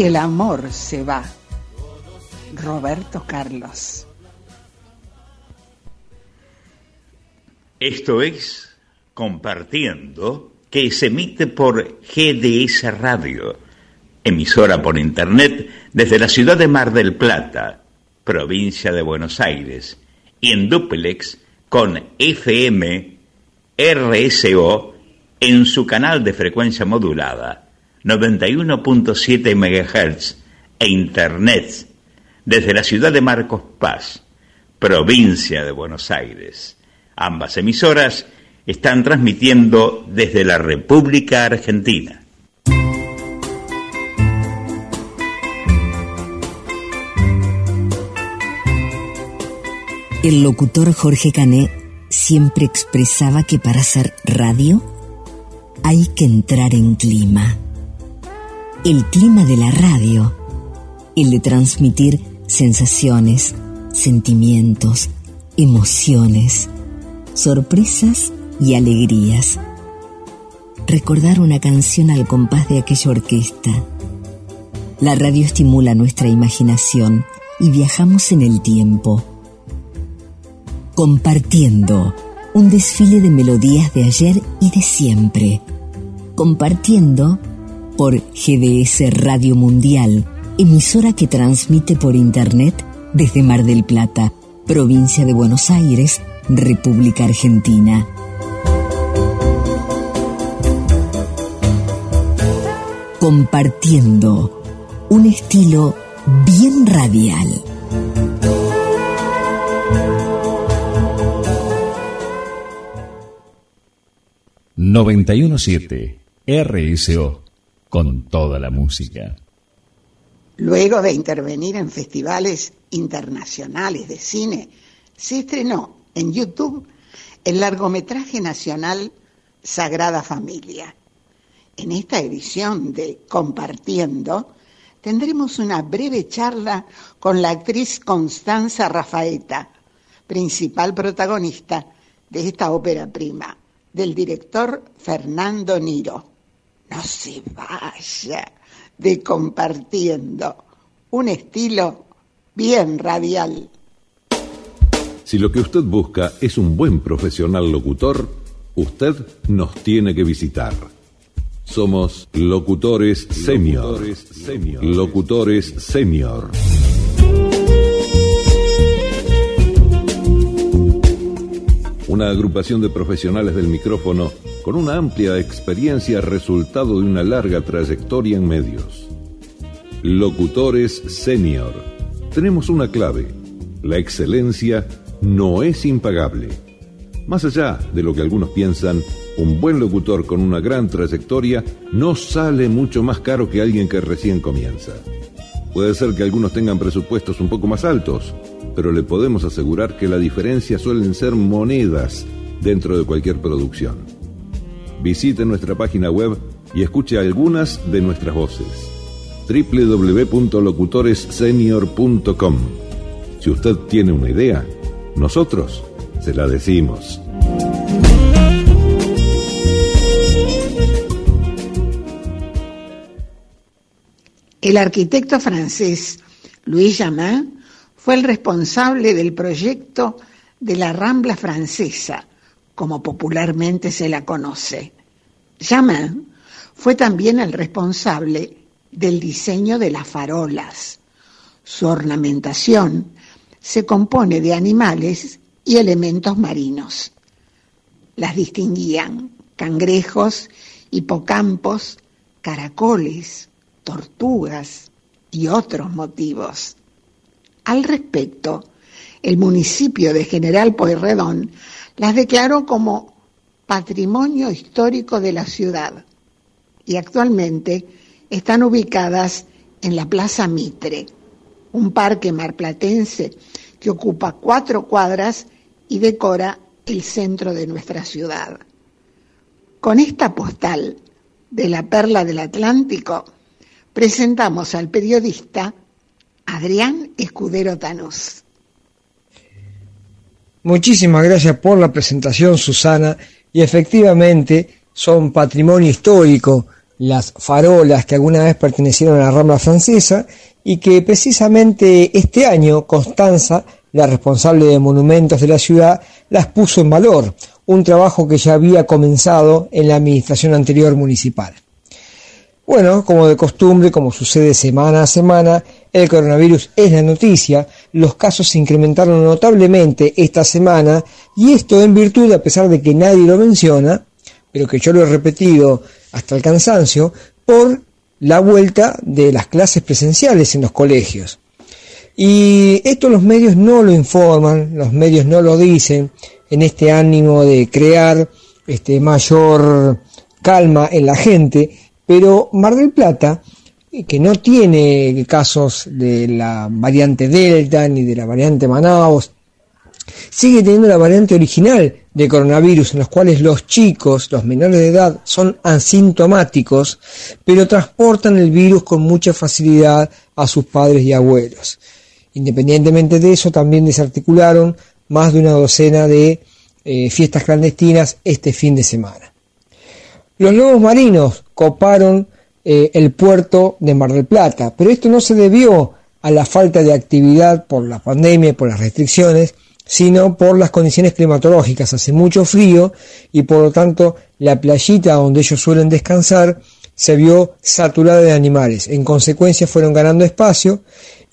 [SPEAKER 6] El amor se va. Roberto Carlos.
[SPEAKER 9] Esto es Compartiendo, que se emite por GDS Radio, emisora por Internet desde la ciudad de Mar del Plata, provincia de Buenos Aires, y en duplex con FM RSO en su canal de frecuencia modulada 91.7 MHz e Internet desde la ciudad de Marcos Paz, provincia de Buenos Aires. Ambas emisoras están transmitiendo desde la República Argentina.
[SPEAKER 24] El locutor Jorge Cané siempre expresaba que para hacer radio hay que entrar en clima. El clima de la radio, el de transmitir sensaciones, sentimientos, emociones, sorpresas y alegrías. Recordar una canción al compás de aquella orquesta. La radio estimula nuestra imaginación y viajamos en el tiempo compartiendo un desfile de melodías de ayer y de siempre. Compartiendo por GDS Radio Mundial, emisora que transmite por Internet desde Mar del Plata, provincia de Buenos Aires, República Argentina. Compartiendo un estilo bien radial.
[SPEAKER 2] ...917... RSO... ...con toda la música.
[SPEAKER 6] Luego de intervenir en festivales internacionales de cine, se estrenó en YouTube el largometraje nacional Sagrada Familia. En esta edición de Compartiendo tendremos una breve charla con la actriz Constanza Rafaeta, principal protagonista de esta ópera prima, del director Fernando Niro. No se vaya de Compartiendo, un estilo bien radial.
[SPEAKER 19] Si lo que usted busca es un buen profesional locutor, usted nos tiene que visitar. Somos locutores senior. Locutores senior. Una agrupación de profesionales del micrófono con una amplia experiencia resultado de una larga trayectoria en medios. Locutores senior. Tenemos una clave. La excelencia no es impagable. Más allá de lo que algunos piensan, un buen locutor con una gran trayectoria no sale mucho más caro que alguien que recién comienza. Puede ser que algunos tengan presupuestos un poco más altos, pero le podemos asegurar que la diferencia suelen ser monedas dentro de cualquier producción. Visite nuestra página web y escuche algunas de nuestras voces. www.locutoressenior.com Si usted tiene una idea, nosotros se la decimos.
[SPEAKER 6] El arquitecto francés Louis Jamin fue el responsable del proyecto de la Rambla Francesa, como popularmente se la conoce. Jamin fue también el responsable del diseño de las farolas. Su ornamentación se compone de animales y elementos marinos. Las distinguían cangrejos, hipocampos, caracoles, tortugas y otros motivos. Al respecto, el municipio de General Pueyrredón las declaró como patrimonio histórico de la ciudad y actualmente están ubicadas en la Plaza Mitre, un parque marplatense que ocupa cuatro cuadras y decora el centro de nuestra ciudad. Con esta postal de la perla del Atlántico, presentamos al periodista Adrián Escudero Tanús.
[SPEAKER 25] Muchísimas gracias por la presentación, Susana. Y efectivamente son patrimonio histórico las farolas que alguna vez pertenecieron a la Rambla Francesa y que precisamente este año Constanza, la responsable de monumentos de la ciudad, las puso en valor, un trabajo que ya había comenzado en la administración anterior municipal. Bueno, como de costumbre, como sucede semana a semana, el coronavirus es la noticia, los casos se incrementaron notablemente esta semana y esto en virtud, a pesar de que nadie lo menciona, pero que yo lo he repetido hasta el cansancio, por la vuelta de las clases presenciales en los colegios. Y esto los medios no lo informan, los medios no lo dicen, en este ánimo de crear este, mayor calma en la gente, pero Mar del Plata, que no tiene casos de la variante Delta ni de la variante Manaus, sigue teniendo la variante original de coronavirus, en los cuales los chicos, los menores de edad, son asintomáticos, pero transportan el virus con mucha facilidad a sus padres y abuelos. Independientemente de eso, también desarticularon más de una docena de eh, fiestas clandestinas este fin de semana. Los lobos marinos coparon eh, el puerto de Mar del Plata, pero esto no se debió a la falta de actividad por la pandemia y por las restricciones, sino por las condiciones climatológicas. Hace mucho frío y por lo tanto la playita donde ellos suelen descansar se vio saturada de animales. En consecuencia fueron ganando espacio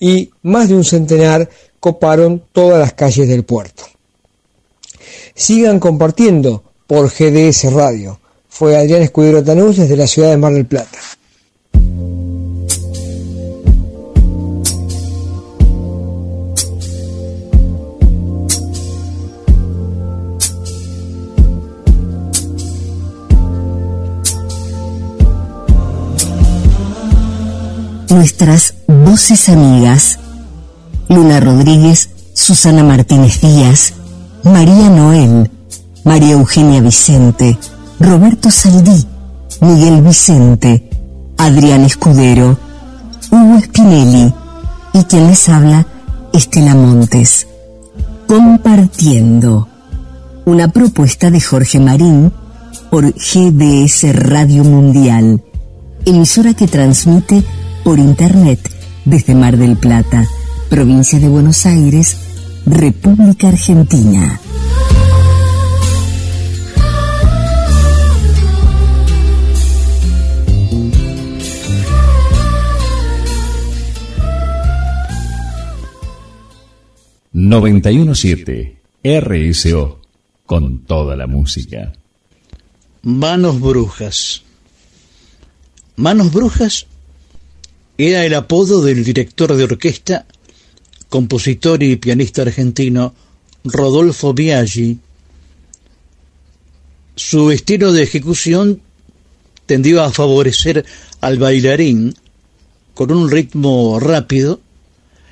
[SPEAKER 25] y más de un centenar coparon todas las calles del puerto. Sigan compartiendo por GDS Radio. Fue Adrián Escudero Tanús desde la ciudad de Mar del Plata.
[SPEAKER 24] Nuestras voces amigas. Luna Rodríguez, Susana Martínez Díaz, María Noel, María Eugenia Vicente, Roberto Saldí, Miguel Vicente, Adrián Escudero, Hugo Spinelli y quien les habla, Estela Montes. Compartiendo. Una propuesta de Jorge Marín por GDS Radio Mundial, emisora que transmite por internet desde Mar del Plata, provincia de Buenos Aires, República Argentina.
[SPEAKER 2] ...917... RSO... ...con toda la música.
[SPEAKER 5] Manos Brujas. Manos Brujas era el apodo del director de orquesta, compositor y pianista argentino Rodolfo Biaggi. Su estilo de ejecución tendió a favorecer al bailarín con un ritmo rápido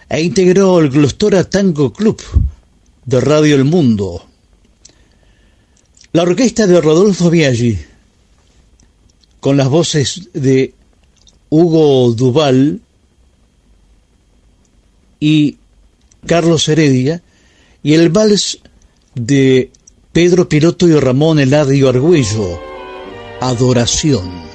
[SPEAKER 5] e integró el Glostora Tango Club de Radio El Mundo. La orquesta de Rodolfo Biaggi, con las voces de Hugo Duval y Carlos Heredia, y el vals de Pedro Piloto y Ramón Eladio Argüello, Adoración.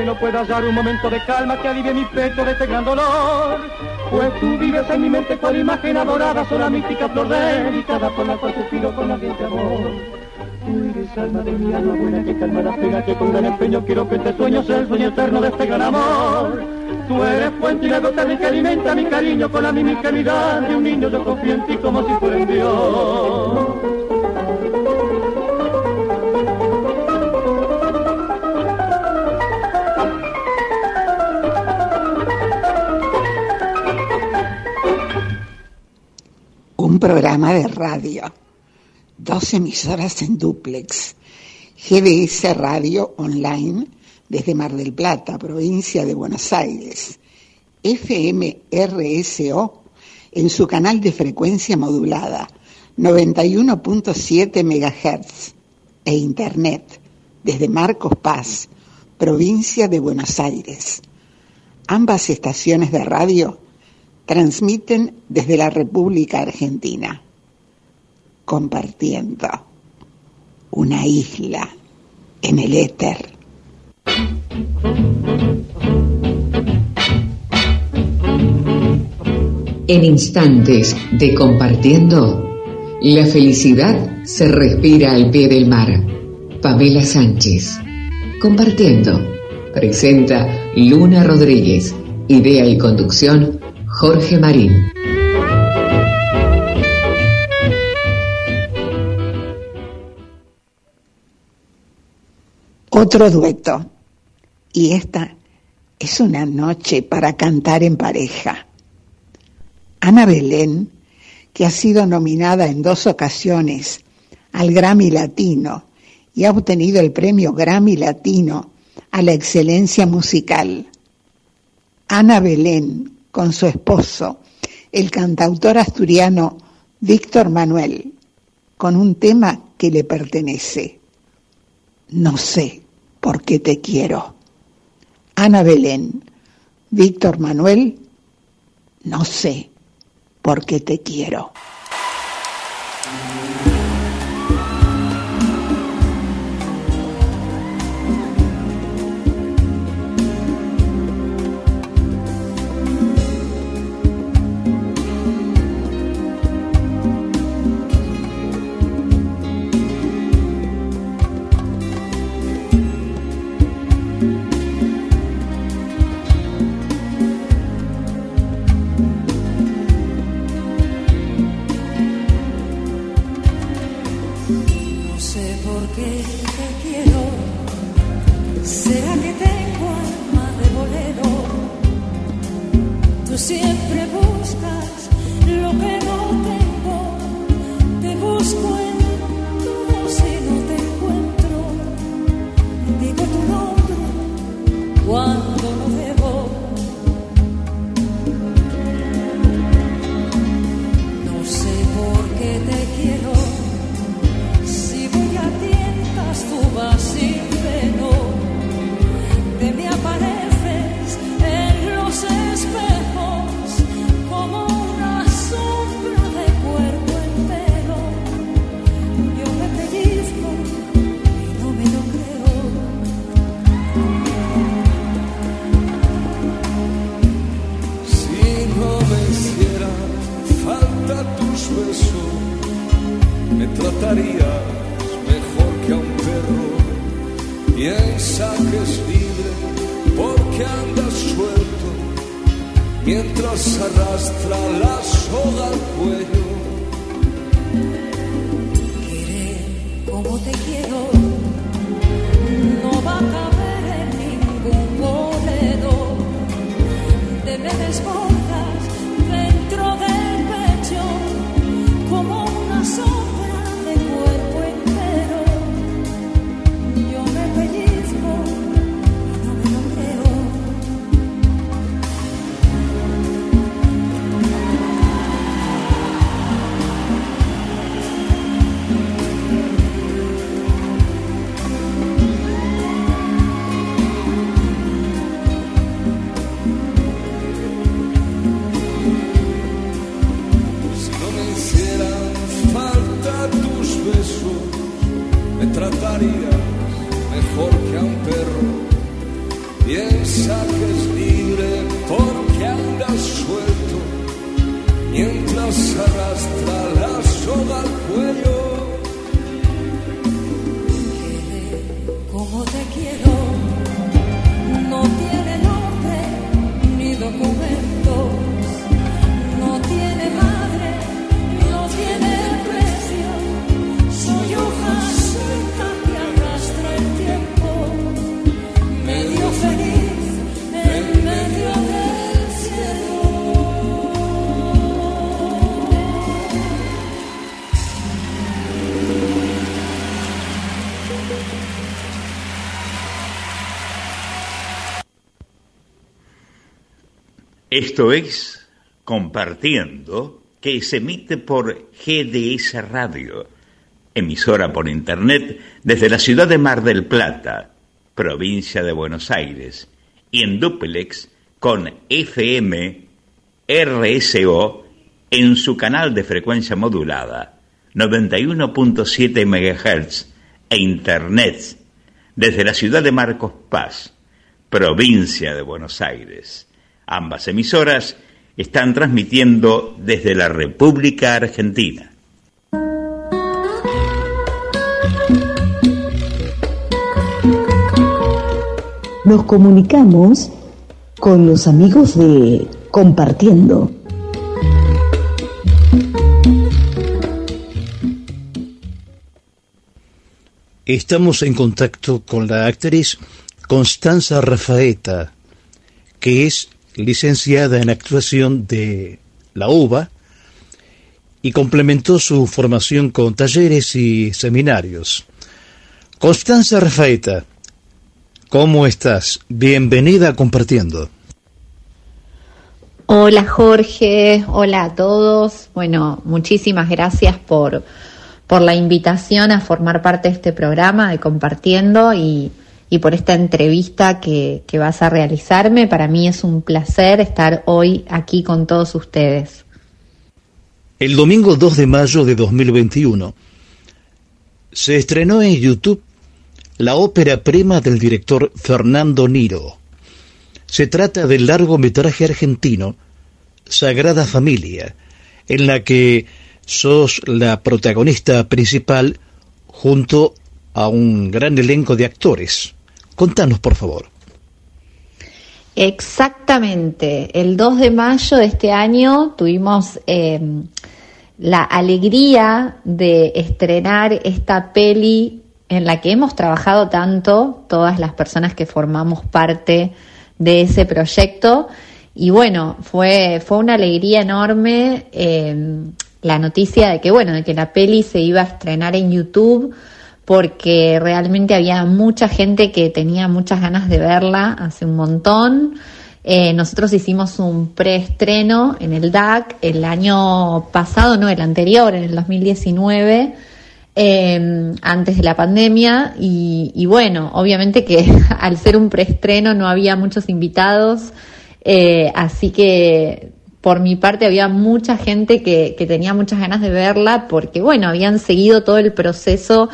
[SPEAKER 13] Que no pueda hallar un momento de calma que alivie mi pecho de este gran dolor. Pues tú vives en mi mente cual imagen adorada, sola mística flor delicada por la cual suspiro con ardiente amor. Tú eres alma de mi alma buena que calma las penas que con gran empeño quiero que este sueño sea el sueño eterno de este gran amor. Tú eres fuente inagotable que alimenta mi cariño con la misma ingenuidad de un niño. Yo confío en ti como si fuera en Dios.
[SPEAKER 6] Programa de radio, dos emisoras en duplex, GDS Radio Online desde Mar del Plata, provincia de Buenos Aires, FMRSO en su canal de frecuencia modulada 91.7 MHz e Internet desde Marcos Paz, provincia de Buenos Aires. Ambas estaciones de radio transmiten desde la República Argentina, compartiendo una isla en el éter.
[SPEAKER 4] En instantes de compartiendo, la felicidad se respira al pie del mar. Pamela Sánchez. Compartiendo. Presenta Luna Rodríguez. Idea y conducción Jorge Marín.
[SPEAKER 6] Otro dueto. Y esta es una noche para cantar en pareja. Ana Belén, que ha sido nominada en dos ocasiones al Grammy Latino y ha obtenido el premio Grammy Latino
[SPEAKER 26] a la excelencia musical. Ana Belén, con su esposo, el cantautor asturiano Víctor Manuel, con un tema que le pertenece. No sé por qué te quiero. Ana Belén, Víctor Manuel, no sé por qué te quiero.
[SPEAKER 9] Esto es Compartiendo, que se emite por GDS Radio, emisora por Internet desde la ciudad de Mar del Plata, provincia de Buenos Aires, y en duplex con FM RSO en su canal de frecuencia modulada 91.7 MHz e Internet desde la ciudad de Marcos Paz, provincia de Buenos Aires. Ambas emisoras están transmitiendo desde la República Argentina.
[SPEAKER 21] Nos comunicamos con los amigos de Compartiendo.
[SPEAKER 5] Estamos en contacto con la actriz Constanza Rafaeta, que es licenciada en actuación de la UBA y complementó su formación con talleres y seminarios. Constanza Rafaeta, ¿Cómo estás? Bienvenida Compartiendo.
[SPEAKER 27] Hola Jorge, hola a todos. Bueno, muchísimas gracias por, por la invitación a formar parte de este programa de Compartiendo y, y por esta entrevista que, que vas a realizarme. Para mí es un placer estar hoy aquí con todos ustedes.
[SPEAKER 5] El domingo 2 de mayo de 2021 se estrenó en YouTube la ópera prima del director Fernando Niro. Se trata del largometraje argentino Sagrada Familia, en la que sos la protagonista principal junto a un gran elenco de actores. Contanos, por favor.
[SPEAKER 27] Exactamente, el 2 de mayo de este año tuvimos eh, la alegría de estrenar esta peli en la que hemos trabajado tanto todas las personas que formamos parte de ese proyecto. Y bueno, fue, fue una alegría enorme eh, la noticia de que, bueno, de que la peli se iba a estrenar en YouTube porque realmente había mucha gente que tenía muchas ganas de verla hace un montón. Eh, nosotros hicimos un preestreno en el DAC el año pasado, no, el anterior, en el 2019, eh, antes de la pandemia. Y, bueno, obviamente que al ser un preestreno no había muchos invitados, eh, así que por mi parte había mucha gente que tenía muchas ganas de verla porque, bueno, habían seguido todo el proceso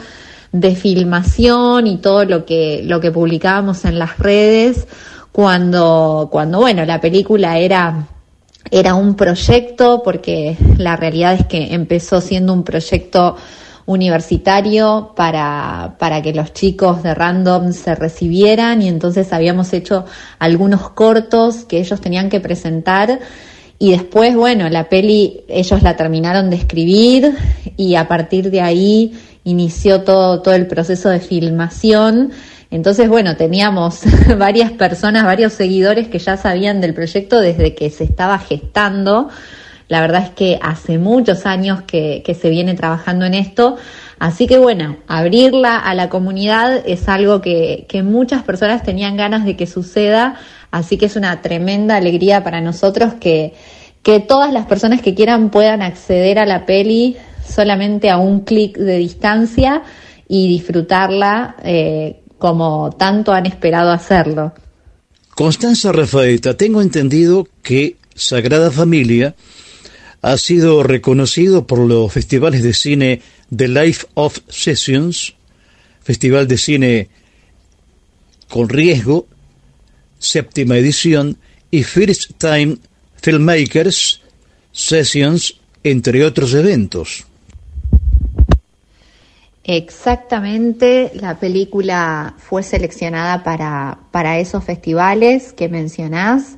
[SPEAKER 27] de filmación y todo lo que, lo que publicábamos en las redes cuando, cuando bueno, la película era, era un proyecto, porque la realidad es que empezó siendo un proyecto universitario para, para que los chicos de Random se recibieran y entonces habíamos hecho algunos cortos que ellos tenían que presentar y después, bueno, la peli ellos la terminaron de escribir y a partir de ahí inició todo, todo el proceso de filmación. Entonces, bueno, teníamos varias personas, varios seguidores que ya sabían del proyecto desde que se estaba gestando. La verdad es que hace muchos años que, que, se viene trabajando en esto. Así que bueno, abrirla a la comunidad es algo que, que muchas personas tenían ganas de que suceda. Así que es una tremenda alegría para nosotros que, que todas las personas que quieran puedan acceder a la peli solamente a un clic de distancia y disfrutarla eh, como tanto han esperado hacerlo.
[SPEAKER 5] Constanza Rafaeta, tengo entendido que Sagrada Familia ha sido reconocido por los festivales de cine The Life of Sessions, Festival de Cine con Riesgo, séptima edición, y First Time Filmmakers Sessions, entre otros eventos.
[SPEAKER 27] Exactamente, la película fue seleccionada para, para esos festivales que mencionás.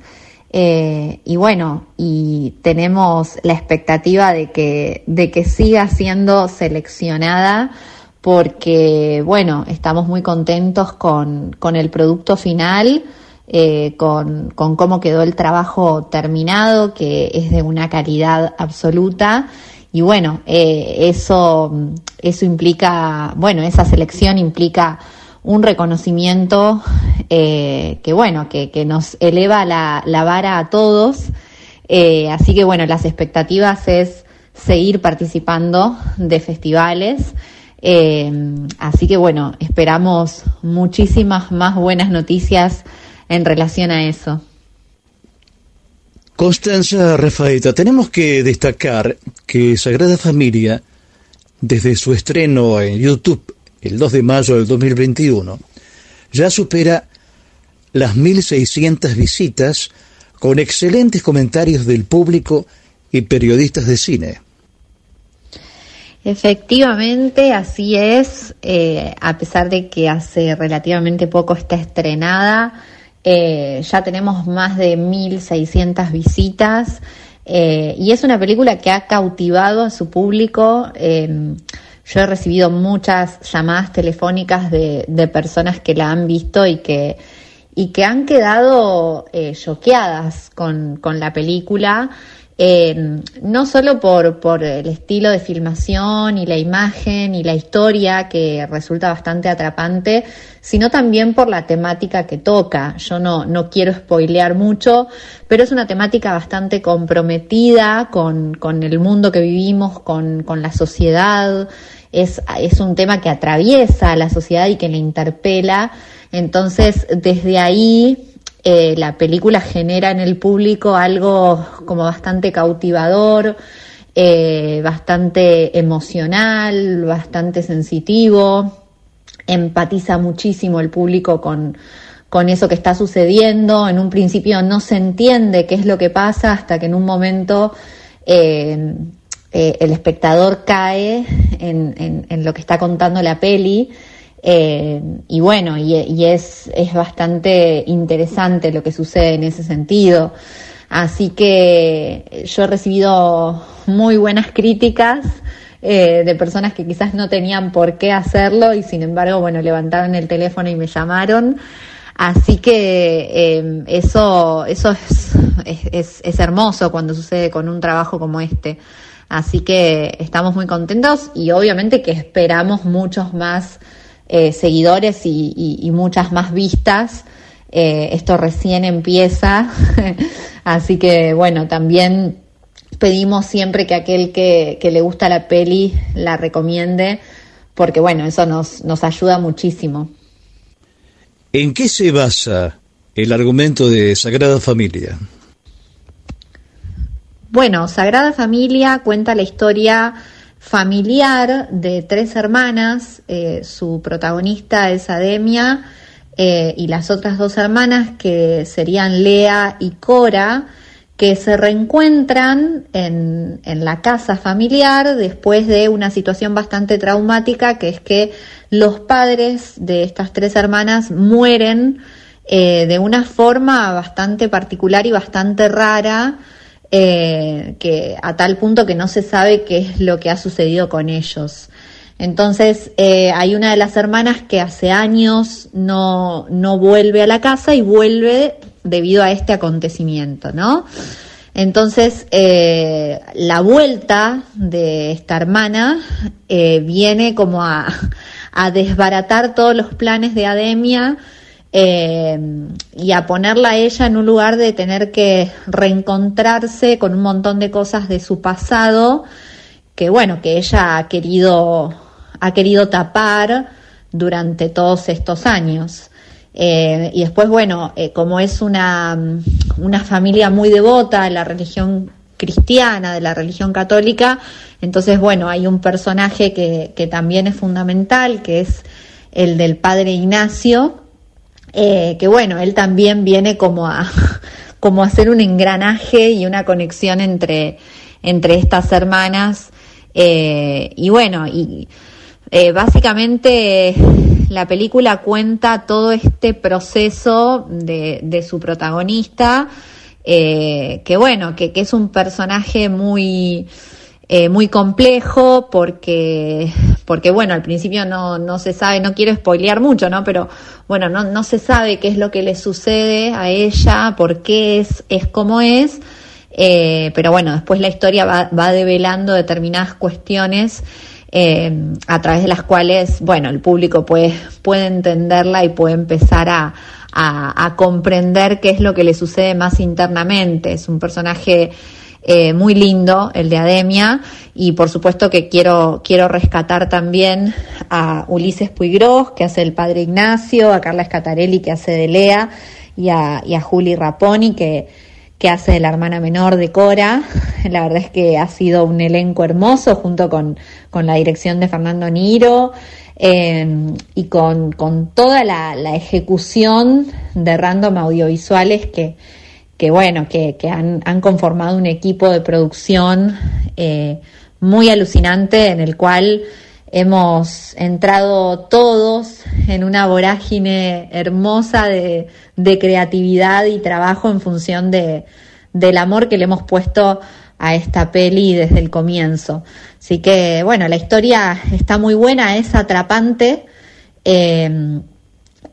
[SPEAKER 27] Eh, y bueno, y tenemos la expectativa de que, de que siga siendo seleccionada porque, bueno, estamos muy contentos con, con el producto final, eh, con, con cómo quedó el trabajo terminado, que es de una calidad absoluta y bueno, eh, eso, eso implica, bueno, esa selección implica un reconocimiento eh, que bueno, que, que nos eleva la, la, vara a todos. Eh, así que bueno, las expectativas es seguir participando de festivales. Eh, así que bueno, esperamos muchísimas más buenas noticias en relación a eso.
[SPEAKER 5] Constanza Rafaeta, tenemos que destacar que Sagrada Familia, desde su estreno en YouTube el 2 de mayo del 2021, ya supera las 1.600 visitas con excelentes comentarios del público y periodistas de cine.
[SPEAKER 27] Efectivamente, así es, eh, a pesar de que hace relativamente poco está estrenada, eh, ya tenemos más de 1.600 visitas eh, y es una película que ha cautivado a su público. Eh, yo he recibido muchas llamadas telefónicas de, de, personas que la han visto y que, y que han quedado choqueadas con, con la película. Eh, no solo por, por el estilo de filmación y la imagen y la historia que resulta bastante atrapante, sino también por la temática que toca. Yo no, no quiero spoilear mucho, pero es una temática bastante comprometida con, con el mundo que vivimos, con, con la sociedad. Es, es un tema que atraviesa a la sociedad y que le interpela. Entonces, desde ahí eh, la película genera en el público algo como bastante cautivador, eh, bastante emocional, bastante sensitivo, empatiza muchísimo el público con, con eso que está sucediendo. En un principio no se entiende qué es lo que pasa hasta que en un momento eh, el espectador cae en, en, lo que está contando la peli. Eh, y bueno, y, y, es, es bastante interesante lo que sucede en ese sentido. Así que yo he recibido muy buenas críticas eh, de personas que quizás no tenían por qué hacerlo y sin embargo, bueno, levantaron el teléfono y me llamaron. Así que eh, eso, eso es, es, es hermoso cuando sucede con un trabajo como este. Así que estamos muy contentos y obviamente que esperamos muchos más eh, seguidores y, y, y, muchas más vistas. Eh, esto recién empieza, así que bueno, también pedimos siempre que aquel que, que, le gusta la peli la recomiende, porque bueno, eso nos, nos ayuda muchísimo.
[SPEAKER 5] ¿En qué se basa el argumento de Sagrada Familia?
[SPEAKER 27] Bueno, Sagrada Familia cuenta la historia familiar de tres hermanas, eh, su protagonista es Ademia eh, y las otras dos hermanas que serían Lea y Cora, que se reencuentran en, en, la casa familiar después de una situación bastante traumática, que es que los padres de estas tres hermanas mueren eh, de una forma bastante particular y bastante rara, eh, que a tal punto que no se sabe qué es lo que ha sucedido con ellos. Entonces eh, hay una de las hermanas que hace años no, no vuelve a la casa y vuelve debido a este acontecimiento, ¿no? Entonces, eh, la vuelta de esta hermana viene como a, a, desbaratar todos los planes de Ademia eh, y a ponerla a ella en un lugar de tener que reencontrarse con un montón de cosas de su pasado que, bueno, que ella ha querido, ha querido tapar durante todos estos años. Eh, y después, bueno, eh, como es una, una familia muy devota de la religión cristiana, de la religión católica, entonces, bueno, hay un personaje que, que también es fundamental, que es el del padre Ignacio, eh, que bueno, él también viene como a, como a hacer un engranaje y una conexión entre, entre estas hermanas. Eh, y bueno, y eh, básicamente la película cuenta todo este proceso de, de su protagonista, eh, que bueno, que, que, es un personaje muy, eh, muy complejo porque, porque bueno, al principio no, no se sabe, no quiero spoilear mucho, ¿no? Pero bueno, no, no se sabe qué es lo que le sucede a ella, por qué es, es como es. Eh, pero bueno, después la historia va, va develando determinadas cuestiones eh, a través de las cuales, bueno, el público puede, puede entenderla y puede empezar a, a, a, comprender qué es lo que le sucede más internamente. Es un personaje eh, muy lindo, el de Ademia, y por supuesto que quiero, quiero rescatar también a Ulises Puigros, que hace el padre Ignacio, a Carla Escatarelli, que hace de Lea, y a, Juli Raponi, que, que hace de la hermana menor de Cora. La verdad es que ha sido un elenco hermoso junto con, con la dirección de Fernando Niro eh, y con, con toda la, la, ejecución de Random Audiovisuales que, que bueno, que, que han, han, conformado un equipo de producción eh, muy alucinante en el cual hemos entrado todos en una vorágine hermosa de, de creatividad y trabajo en función de, del amor que le hemos puesto a esta peli desde el comienzo. Así que, bueno, la historia está muy buena, es atrapante. Eh,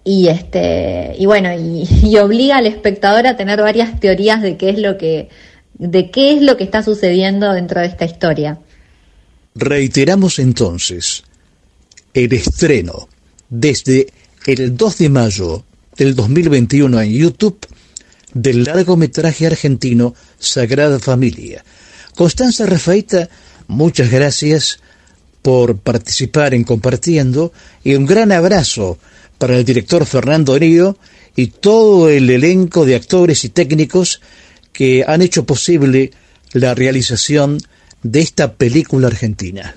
[SPEAKER 27] y este y bueno y, obliga al espectador a tener varias teorías de qué es lo que de qué es lo que está sucediendo dentro de esta historia.
[SPEAKER 5] Reiteramos entonces el estreno desde el 2 de mayo del 2021 en YouTube del largometraje argentino Sagrada Familia. Constanza Rafaita, muchas gracias por participar en Compartiendo y un gran abrazo para el director Fernando Río y todo el elenco de actores y técnicos que han hecho posible la realización de esta película argentina.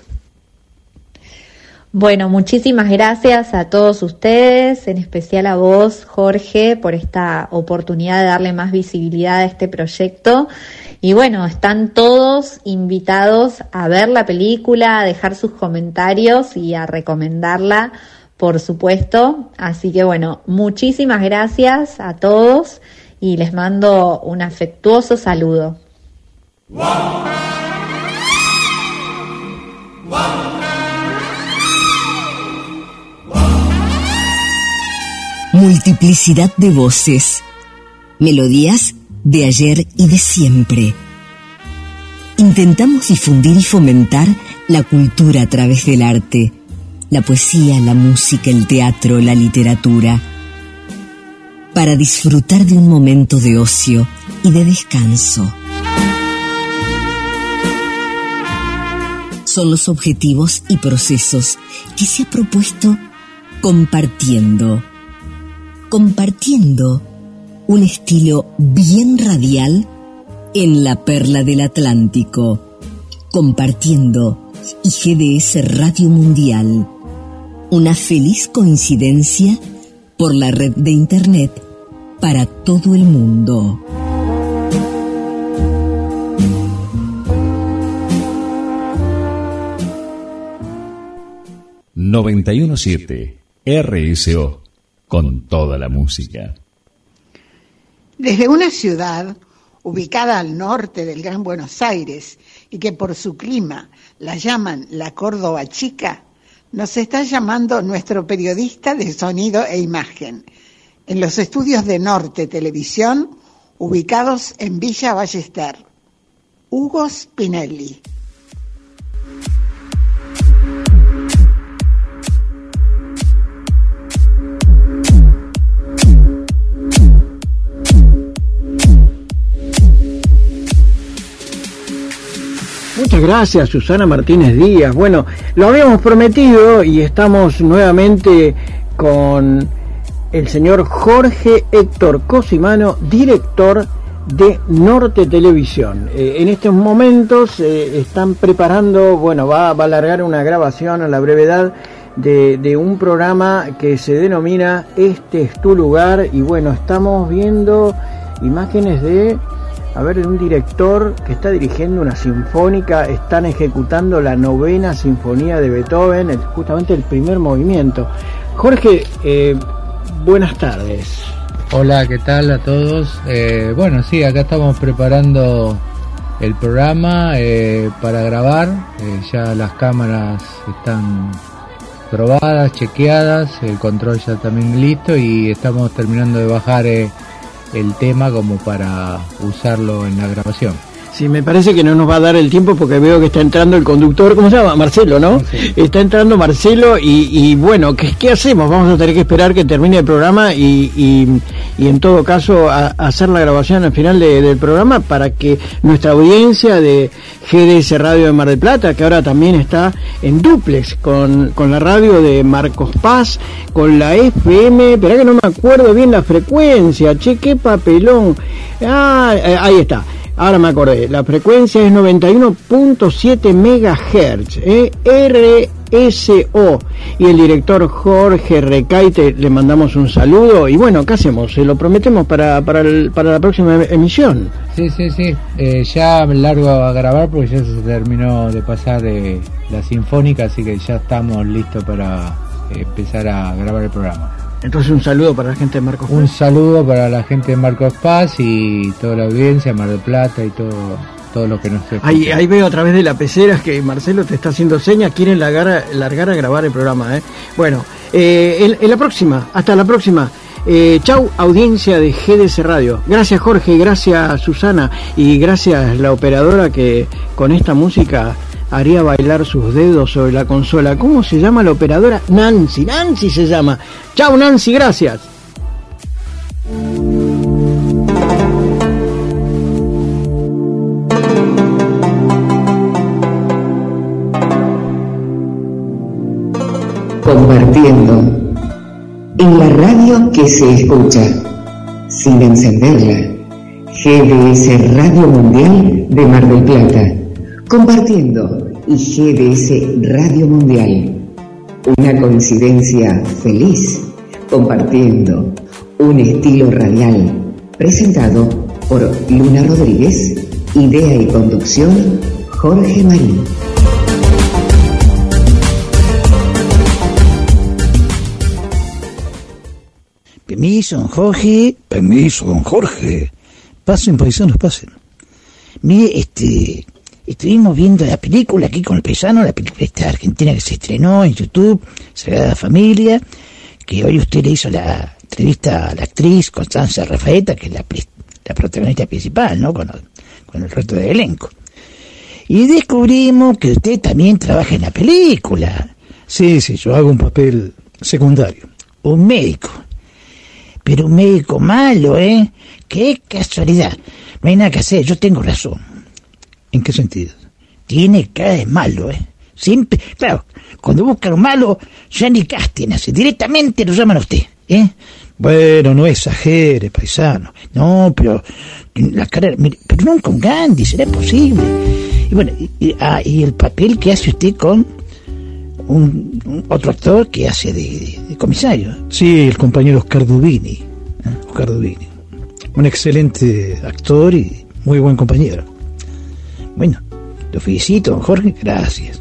[SPEAKER 27] Bueno, muchísimas gracias a todos ustedes, en especial a vos, Jorge, por esta oportunidad de darle más visibilidad a este proyecto. Y bueno, están todos invitados a ver la película, a dejar sus comentarios y a recomendarla, por supuesto. Así que bueno, muchísimas gracias a todos y les mando un afectuoso saludo.
[SPEAKER 24] Multiplicidad de voces, melodías de ayer y de siempre. Intentamos difundir y fomentar la cultura a través del arte, la poesía, la música, el teatro, la literatura, para disfrutar de un momento de ocio y de descanso. Son los objetivos y procesos que se ha propuesto compartiendo compartiendo un estilo bien radial en la perla del Atlántico, compartiendo y GDS Radio Mundial. Una feliz coincidencia por la red de Internet para todo el mundo.
[SPEAKER 28] ...917... RSO... ...con toda la música.
[SPEAKER 6] Desde una ciudad ubicada al norte del Gran Buenos Aires y que por su clima la llaman la Córdoba Chica, nos está llamando nuestro periodista de sonido e imagen en los estudios de Norte Televisión ubicados en Villa Ballester, Hugo Spinelli.
[SPEAKER 29] Muchas gracias, Susana Martínez Díaz. Bueno, lo habíamos prometido y estamos nuevamente con el señor Jorge Héctor Cosimano, director de Norte Televisión. Eh, en estos momentos eh, están preparando, bueno, va, a alargar una grabación a la brevedad de un programa que se denomina Este es tu lugar y bueno, estamos viendo imágenes de a ver, un director que está dirigiendo una sinfónica, están ejecutando la novena sinfonía de Beethoven, el- justamente el primer movimiento. Jorge, eh, buenas tardes.
[SPEAKER 30] Hola, ¿qué tal a todos? Eh, bueno, sí, acá estamos preparando el programa eh, para grabar. Ya las cámaras están probadas, chequeadas, el control ya también listo y estamos terminando de bajar el tema como para usarlo en la grabación.
[SPEAKER 29] Sí, me parece que no nos va a dar el tiempo porque veo que está entrando el conductor, ¿cómo se llama? Marcelo, ¿no? Está entrando Marcelo y, y bueno, ¿qué, qué hacemos? Vamos a tener que esperar que termine el programa y, y- y en todo caso a- hacer la grabación al final de- del programa para que nuestra audiencia de GDS Radio de Mar del Plata, que ahora también está en duplex con, con la radio de Marcos Paz, con la FM, espera que no me acuerdo bien la frecuencia, che, qué papelón. Ah, eh, ahí está. Ahora me acordé, la frecuencia es 91.7 megahertz, ¿eh? RSO. Y el director Jorge Recaite le mandamos un saludo. Y bueno, ¿qué hacemos? Se lo prometemos para, para, la próxima em- emisión.
[SPEAKER 30] Sí, sí, sí. Eh, ya largo a grabar porque ya se terminó de pasar eh, la sinfónica, así que ya estamos listos para eh, empezar a grabar el programa.
[SPEAKER 29] Entonces un saludo para la gente de Marcos
[SPEAKER 30] Un saludo para la gente de Marcos Paz y toda la audiencia, Mar del Plata y todo, todo lo que nos escucha.
[SPEAKER 29] Ahí, ahí veo a través de la pecera que Marcelo te está haciendo señas, quieren largar, largar a grabar el programa. ¿eh? Bueno, eh, en, en la próxima, hasta la próxima. Eh, chau, audiencia de GDS Radio. Gracias Jorge, gracias Susana y gracias la operadora que con esta música haría bailar sus dedos sobre la consola. ¿Cómo se llama la operadora? Nancy, Nancy se llama. Chau Nancy, gracias.
[SPEAKER 4] Compartiendo. En la radio que se escucha, sin encenderla. GDS Radio Mundial de Mar del Plata. Compartiendo y GDS Radio Mundial. Una coincidencia feliz. Compartiendo un estilo radial. Presentado por Luna Rodríguez. Idea y conducción Jorge Marín.
[SPEAKER 3] Permiso, don Jorge. Permiso, don Jorge. Pasen, paisanos, pasen. Mire, este, estuvimos viendo la película aquí con el paisano, la película esta argentina que se estrenó en YouTube, Sagrada Familia, que hoy usted le hizo la entrevista a la actriz Constanza Rafaeta, que es la, la protagonista principal, ¿no? Con, el- con el resto del elenco. Y descubrimos que usted también trabaja en la película.
[SPEAKER 5] Sí, sí, yo hago un papel secundario.
[SPEAKER 3] Un médico. Pero un médico malo, ¿eh? Qué casualidad. No hay nada que hacer, yo tengo razón.
[SPEAKER 5] ¿En qué sentido?
[SPEAKER 3] Tiene cara de malo, ¿eh? Siempre, claro, cuando buscan un malo, ya ni casting hace, directamente lo llaman a usted, ¿eh?
[SPEAKER 5] Bueno, no exagere, paisano.
[SPEAKER 3] No, pero la cara, mire, pero no con Gandhi, será posible. Y bueno, y, ah, y el papel que hace usted con un, un otro actor que hace de comisario.
[SPEAKER 5] Sí, el compañero Oscar Dubini. ¿eh? Oscar Dubini. Un excelente actor y muy buen compañero.
[SPEAKER 3] Bueno, lo felicito, don Jorge, gracias.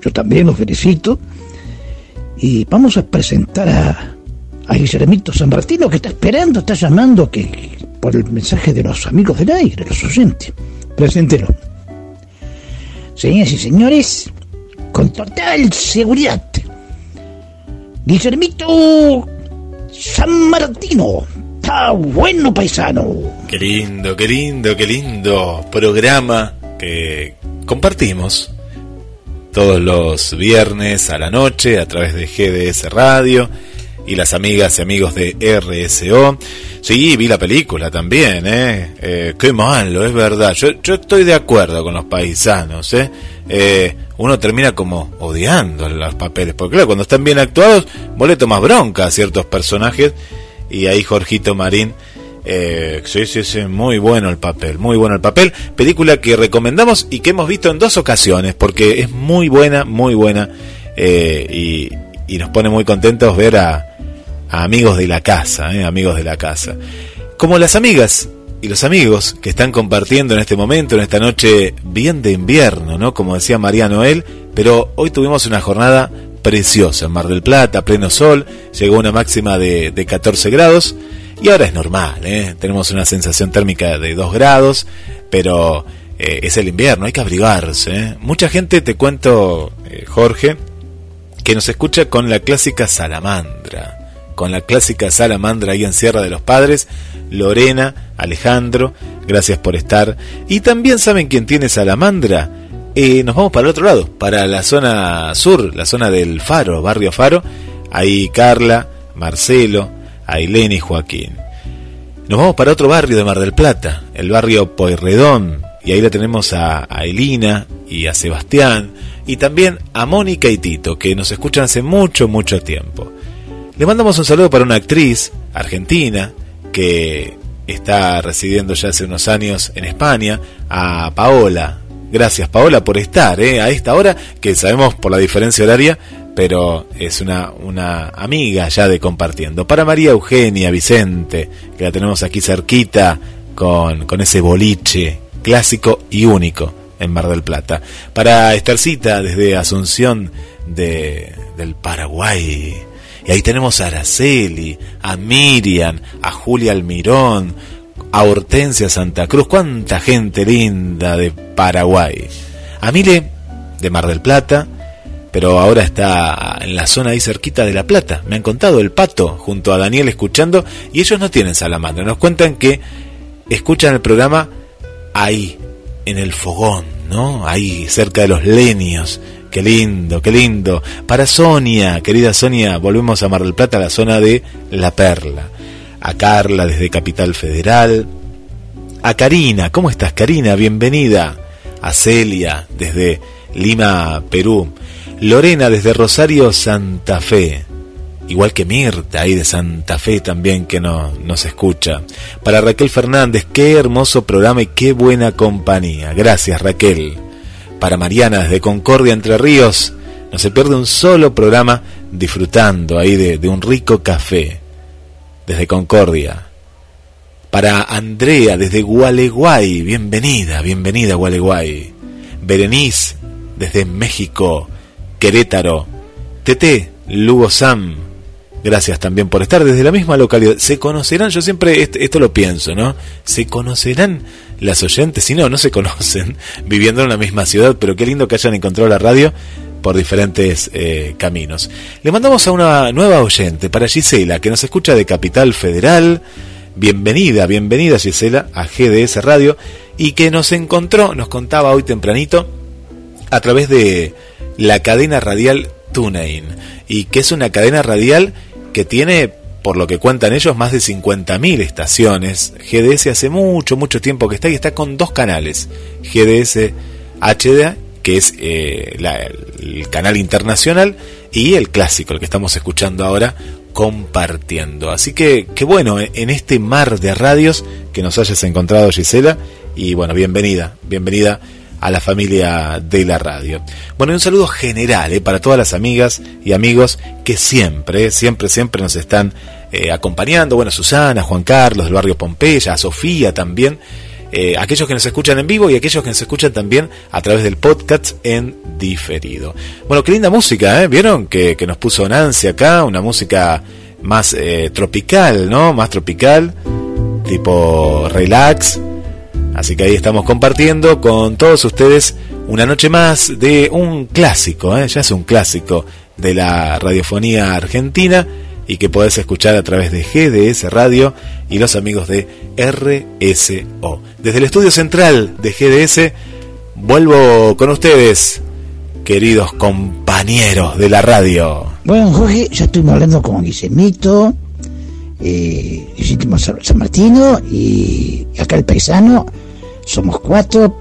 [SPEAKER 5] Yo también lo felicito.
[SPEAKER 3] Y vamos a presentar a, a Guillermito San Martino que está esperando, está llamando que por el mensaje de los amigos del aire, los oyentes.
[SPEAKER 5] Preséntelo.
[SPEAKER 3] Señoras y señores, con total seguridad, Guillermito San Martino. Está bueno, paisano.
[SPEAKER 31] Qué lindo, qué lindo, qué lindo programa que compartimos todos los viernes a la noche a través de GDS Radio y las amigas y amigos de RSO. Sí, vi la película también, ¿eh? Eh, qué malo, es verdad. Yo, yo estoy de acuerdo con los paisanos, ¿eh? Eh, Uno termina como odiando los papeles, porque claro, cuando están bien actuados, vos le tomás bronca a ciertos personajes y ahí Jorgito Marín eh, sí, sí, sí, muy bueno el papel, muy bueno el papel. Película que recomendamos y que hemos visto en dos ocasiones, porque es muy buena, muy buena. eh, y, nos pone muy contentos ver a, a amigos de la casa, eh, amigos de la casa. Como las amigas y los amigos que están compartiendo en este momento, en esta noche bien de invierno, ¿no? Como decía María Noel, pero hoy tuvimos una jornada preciosa en Mar del Plata, pleno sol, llegó una máxima de, de 14 grados y ahora es normal, ¿eh? tenemos una sensación térmica de 2 grados, pero eh, es el invierno, hay que abrigarse. ¿eh? Mucha gente, te cuento, eh, Jorge, que nos escucha con la clásica salamandra, con la clásica salamandra ahí en Sierra de los Padres, Lorena, Alejandro, gracias por estar. Y también saben quién tiene salamandra. Eh, nos vamos para el otro lado, para la zona sur, la zona del Faro, barrio Faro. Ahí Carla, Marcelo, Ailén y Joaquín. Nos vamos para otro barrio de Mar del Plata, el barrio Poirredón, y ahí la tenemos a, a Elina y a Sebastián, y también a Mónica y Tito, que nos escuchan hace mucho, mucho tiempo. Le mandamos un saludo para una actriz argentina que está residiendo ya hace unos años en España, a Paola. Gracias Paola por estar ¿eh? a esta hora, que sabemos por la diferencia horaria, pero es una, una amiga ya de compartiendo. Para María Eugenia Vicente, que la tenemos aquí cerquita con, con ese boliche clásico y único en Mar del Plata. Para Estercita desde Asunción de, del Paraguay. Y ahí tenemos a Araceli, a Miriam, a Julia Almirón, a Hortensia Santa Cruz. Cuánta gente linda de Paraguay. A Mile de Mar del Plata, pero ahora está en la zona ahí cerquita de La Plata. Me han contado el pato junto a Daniel escuchando y ellos no tienen salamandra. Nos cuentan que escuchan el programa ahí, en el fogón, ¿no? Ahí cerca de los leños. Qué lindo, qué lindo. Para Sonia, querida Sonia, volvemos a Mar del Plata, a la zona de La Perla. A Carla desde Capital Federal. A Karina, ¿cómo estás Karina? Bienvenida. A Celia desde Lima, Perú. Lorena desde Rosario, Santa Fe. Igual que Mirta, ahí de Santa Fe también que no, nos escucha. Para Raquel Fernández, qué hermoso programa y qué buena compañía. Gracias Raquel. Para Mariana desde Concordia, Entre Ríos, no se pierde un solo programa disfrutando ahí de, de un rico café. Desde Concordia. Para Andrea desde Gualeguay, bienvenida, bienvenida Gualeguay. Berenice desde México, Querétaro. Tete, Lugo Sam, gracias también por estar desde la misma localidad. ¿Se conocerán? Yo siempre est- esto lo pienso, ¿no? ¿Se conocerán las oyentes? Si no, no se conocen, viviendo en la misma ciudad, pero qué lindo que hayan encontrado la radio por diferentes eh, caminos. Le mandamos a una nueva oyente, para Gisela, que nos escucha de Capital Federal. Bienvenida, bienvenida Gisela a GDS Radio y que nos encontró, nos contaba hoy tempranito, a través de la cadena radial TuneIn y que es una cadena radial que tiene, por lo que cuentan ellos, más de 50.000 estaciones. GDS hace mucho, mucho tiempo que está y está con dos canales. GDS HD, que es eh, el canal internacional, y el clásico, el que estamos escuchando ahora, compartiendo. Así que, qué bueno, eh, en este mar de radios que nos hayas encontrado, Gisela, y bueno, bienvenida, bienvenida a la familia de la radio. Bueno, y un saludo general eh, para todas las amigas y amigos que siempre, eh, siempre, siempre nos están eh, acompañando. Bueno, Susana, Juan Carlos del barrio Pompeya, Sofía también. aquellos que nos escuchan en vivo y aquellos que nos escuchan también a través del podcast en diferido. Bueno, qué linda música, ¿eh? ¿Vieron? Que, que nos puso Nancy acá, una música más tropical, ¿no? Más tropical, tipo relax. Así que ahí estamos compartiendo con todos ustedes una noche más de un clásico, ¿eh? ya es un clásico de la radiofonía argentina y que podés escuchar a través de GDS Radio y los amigos de RSO. Desde el estudio central de GDS vuelvo con ustedes, queridos compañeros de la radio.
[SPEAKER 3] Bueno, Jorge, ya estuvimos hablando con Guillermito, eh, San Martino y acá el paisano. Somos cuatro.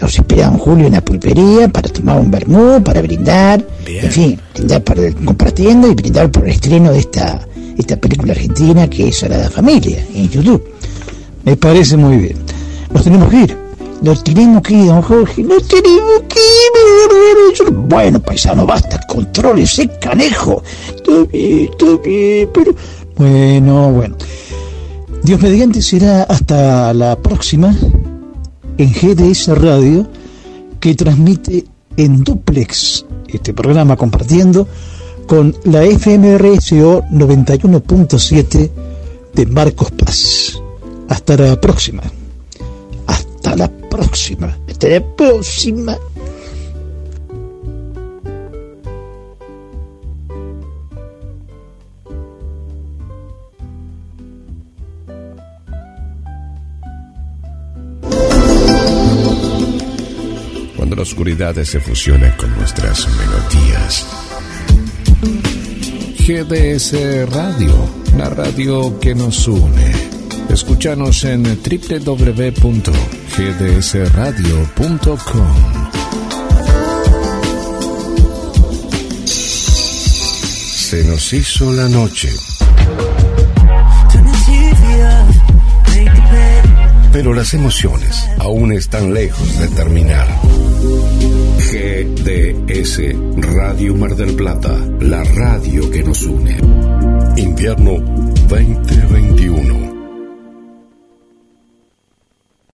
[SPEAKER 3] Nos esperamos Julio en la pulpería para tomar un vermú, para brindar. En fin, brindar para compartiendo y brindar por el estreno de esta, esta película argentina que es Sagrada Familia en YouTube.
[SPEAKER 5] Me parece muy bien.
[SPEAKER 3] Nos tenemos que ir. Nos tenemos que ir, don Jorge. Nos tenemos que ir. Bueno, paisano, basta. Control ese canejo. Está bien, está bien, pero...
[SPEAKER 5] Bueno, bueno. Dios mediante será hasta la próxima en GDS Radio que transmite en duplex este programa compartiendo con la FMRSO 91.7 de Marcos Paz. Hasta la próxima.
[SPEAKER 3] Hasta la próxima. Hasta la próxima.
[SPEAKER 2] La oscuridad se fusiona con nuestras melodías. GDS Radio, la radio que nos une. Escúchanos en www.gdsradio.com. Se nos hizo la noche, pero las emociones aún están lejos de terminar. GDS Radio Mar del Plata, la radio que nos une. Invierno 2021.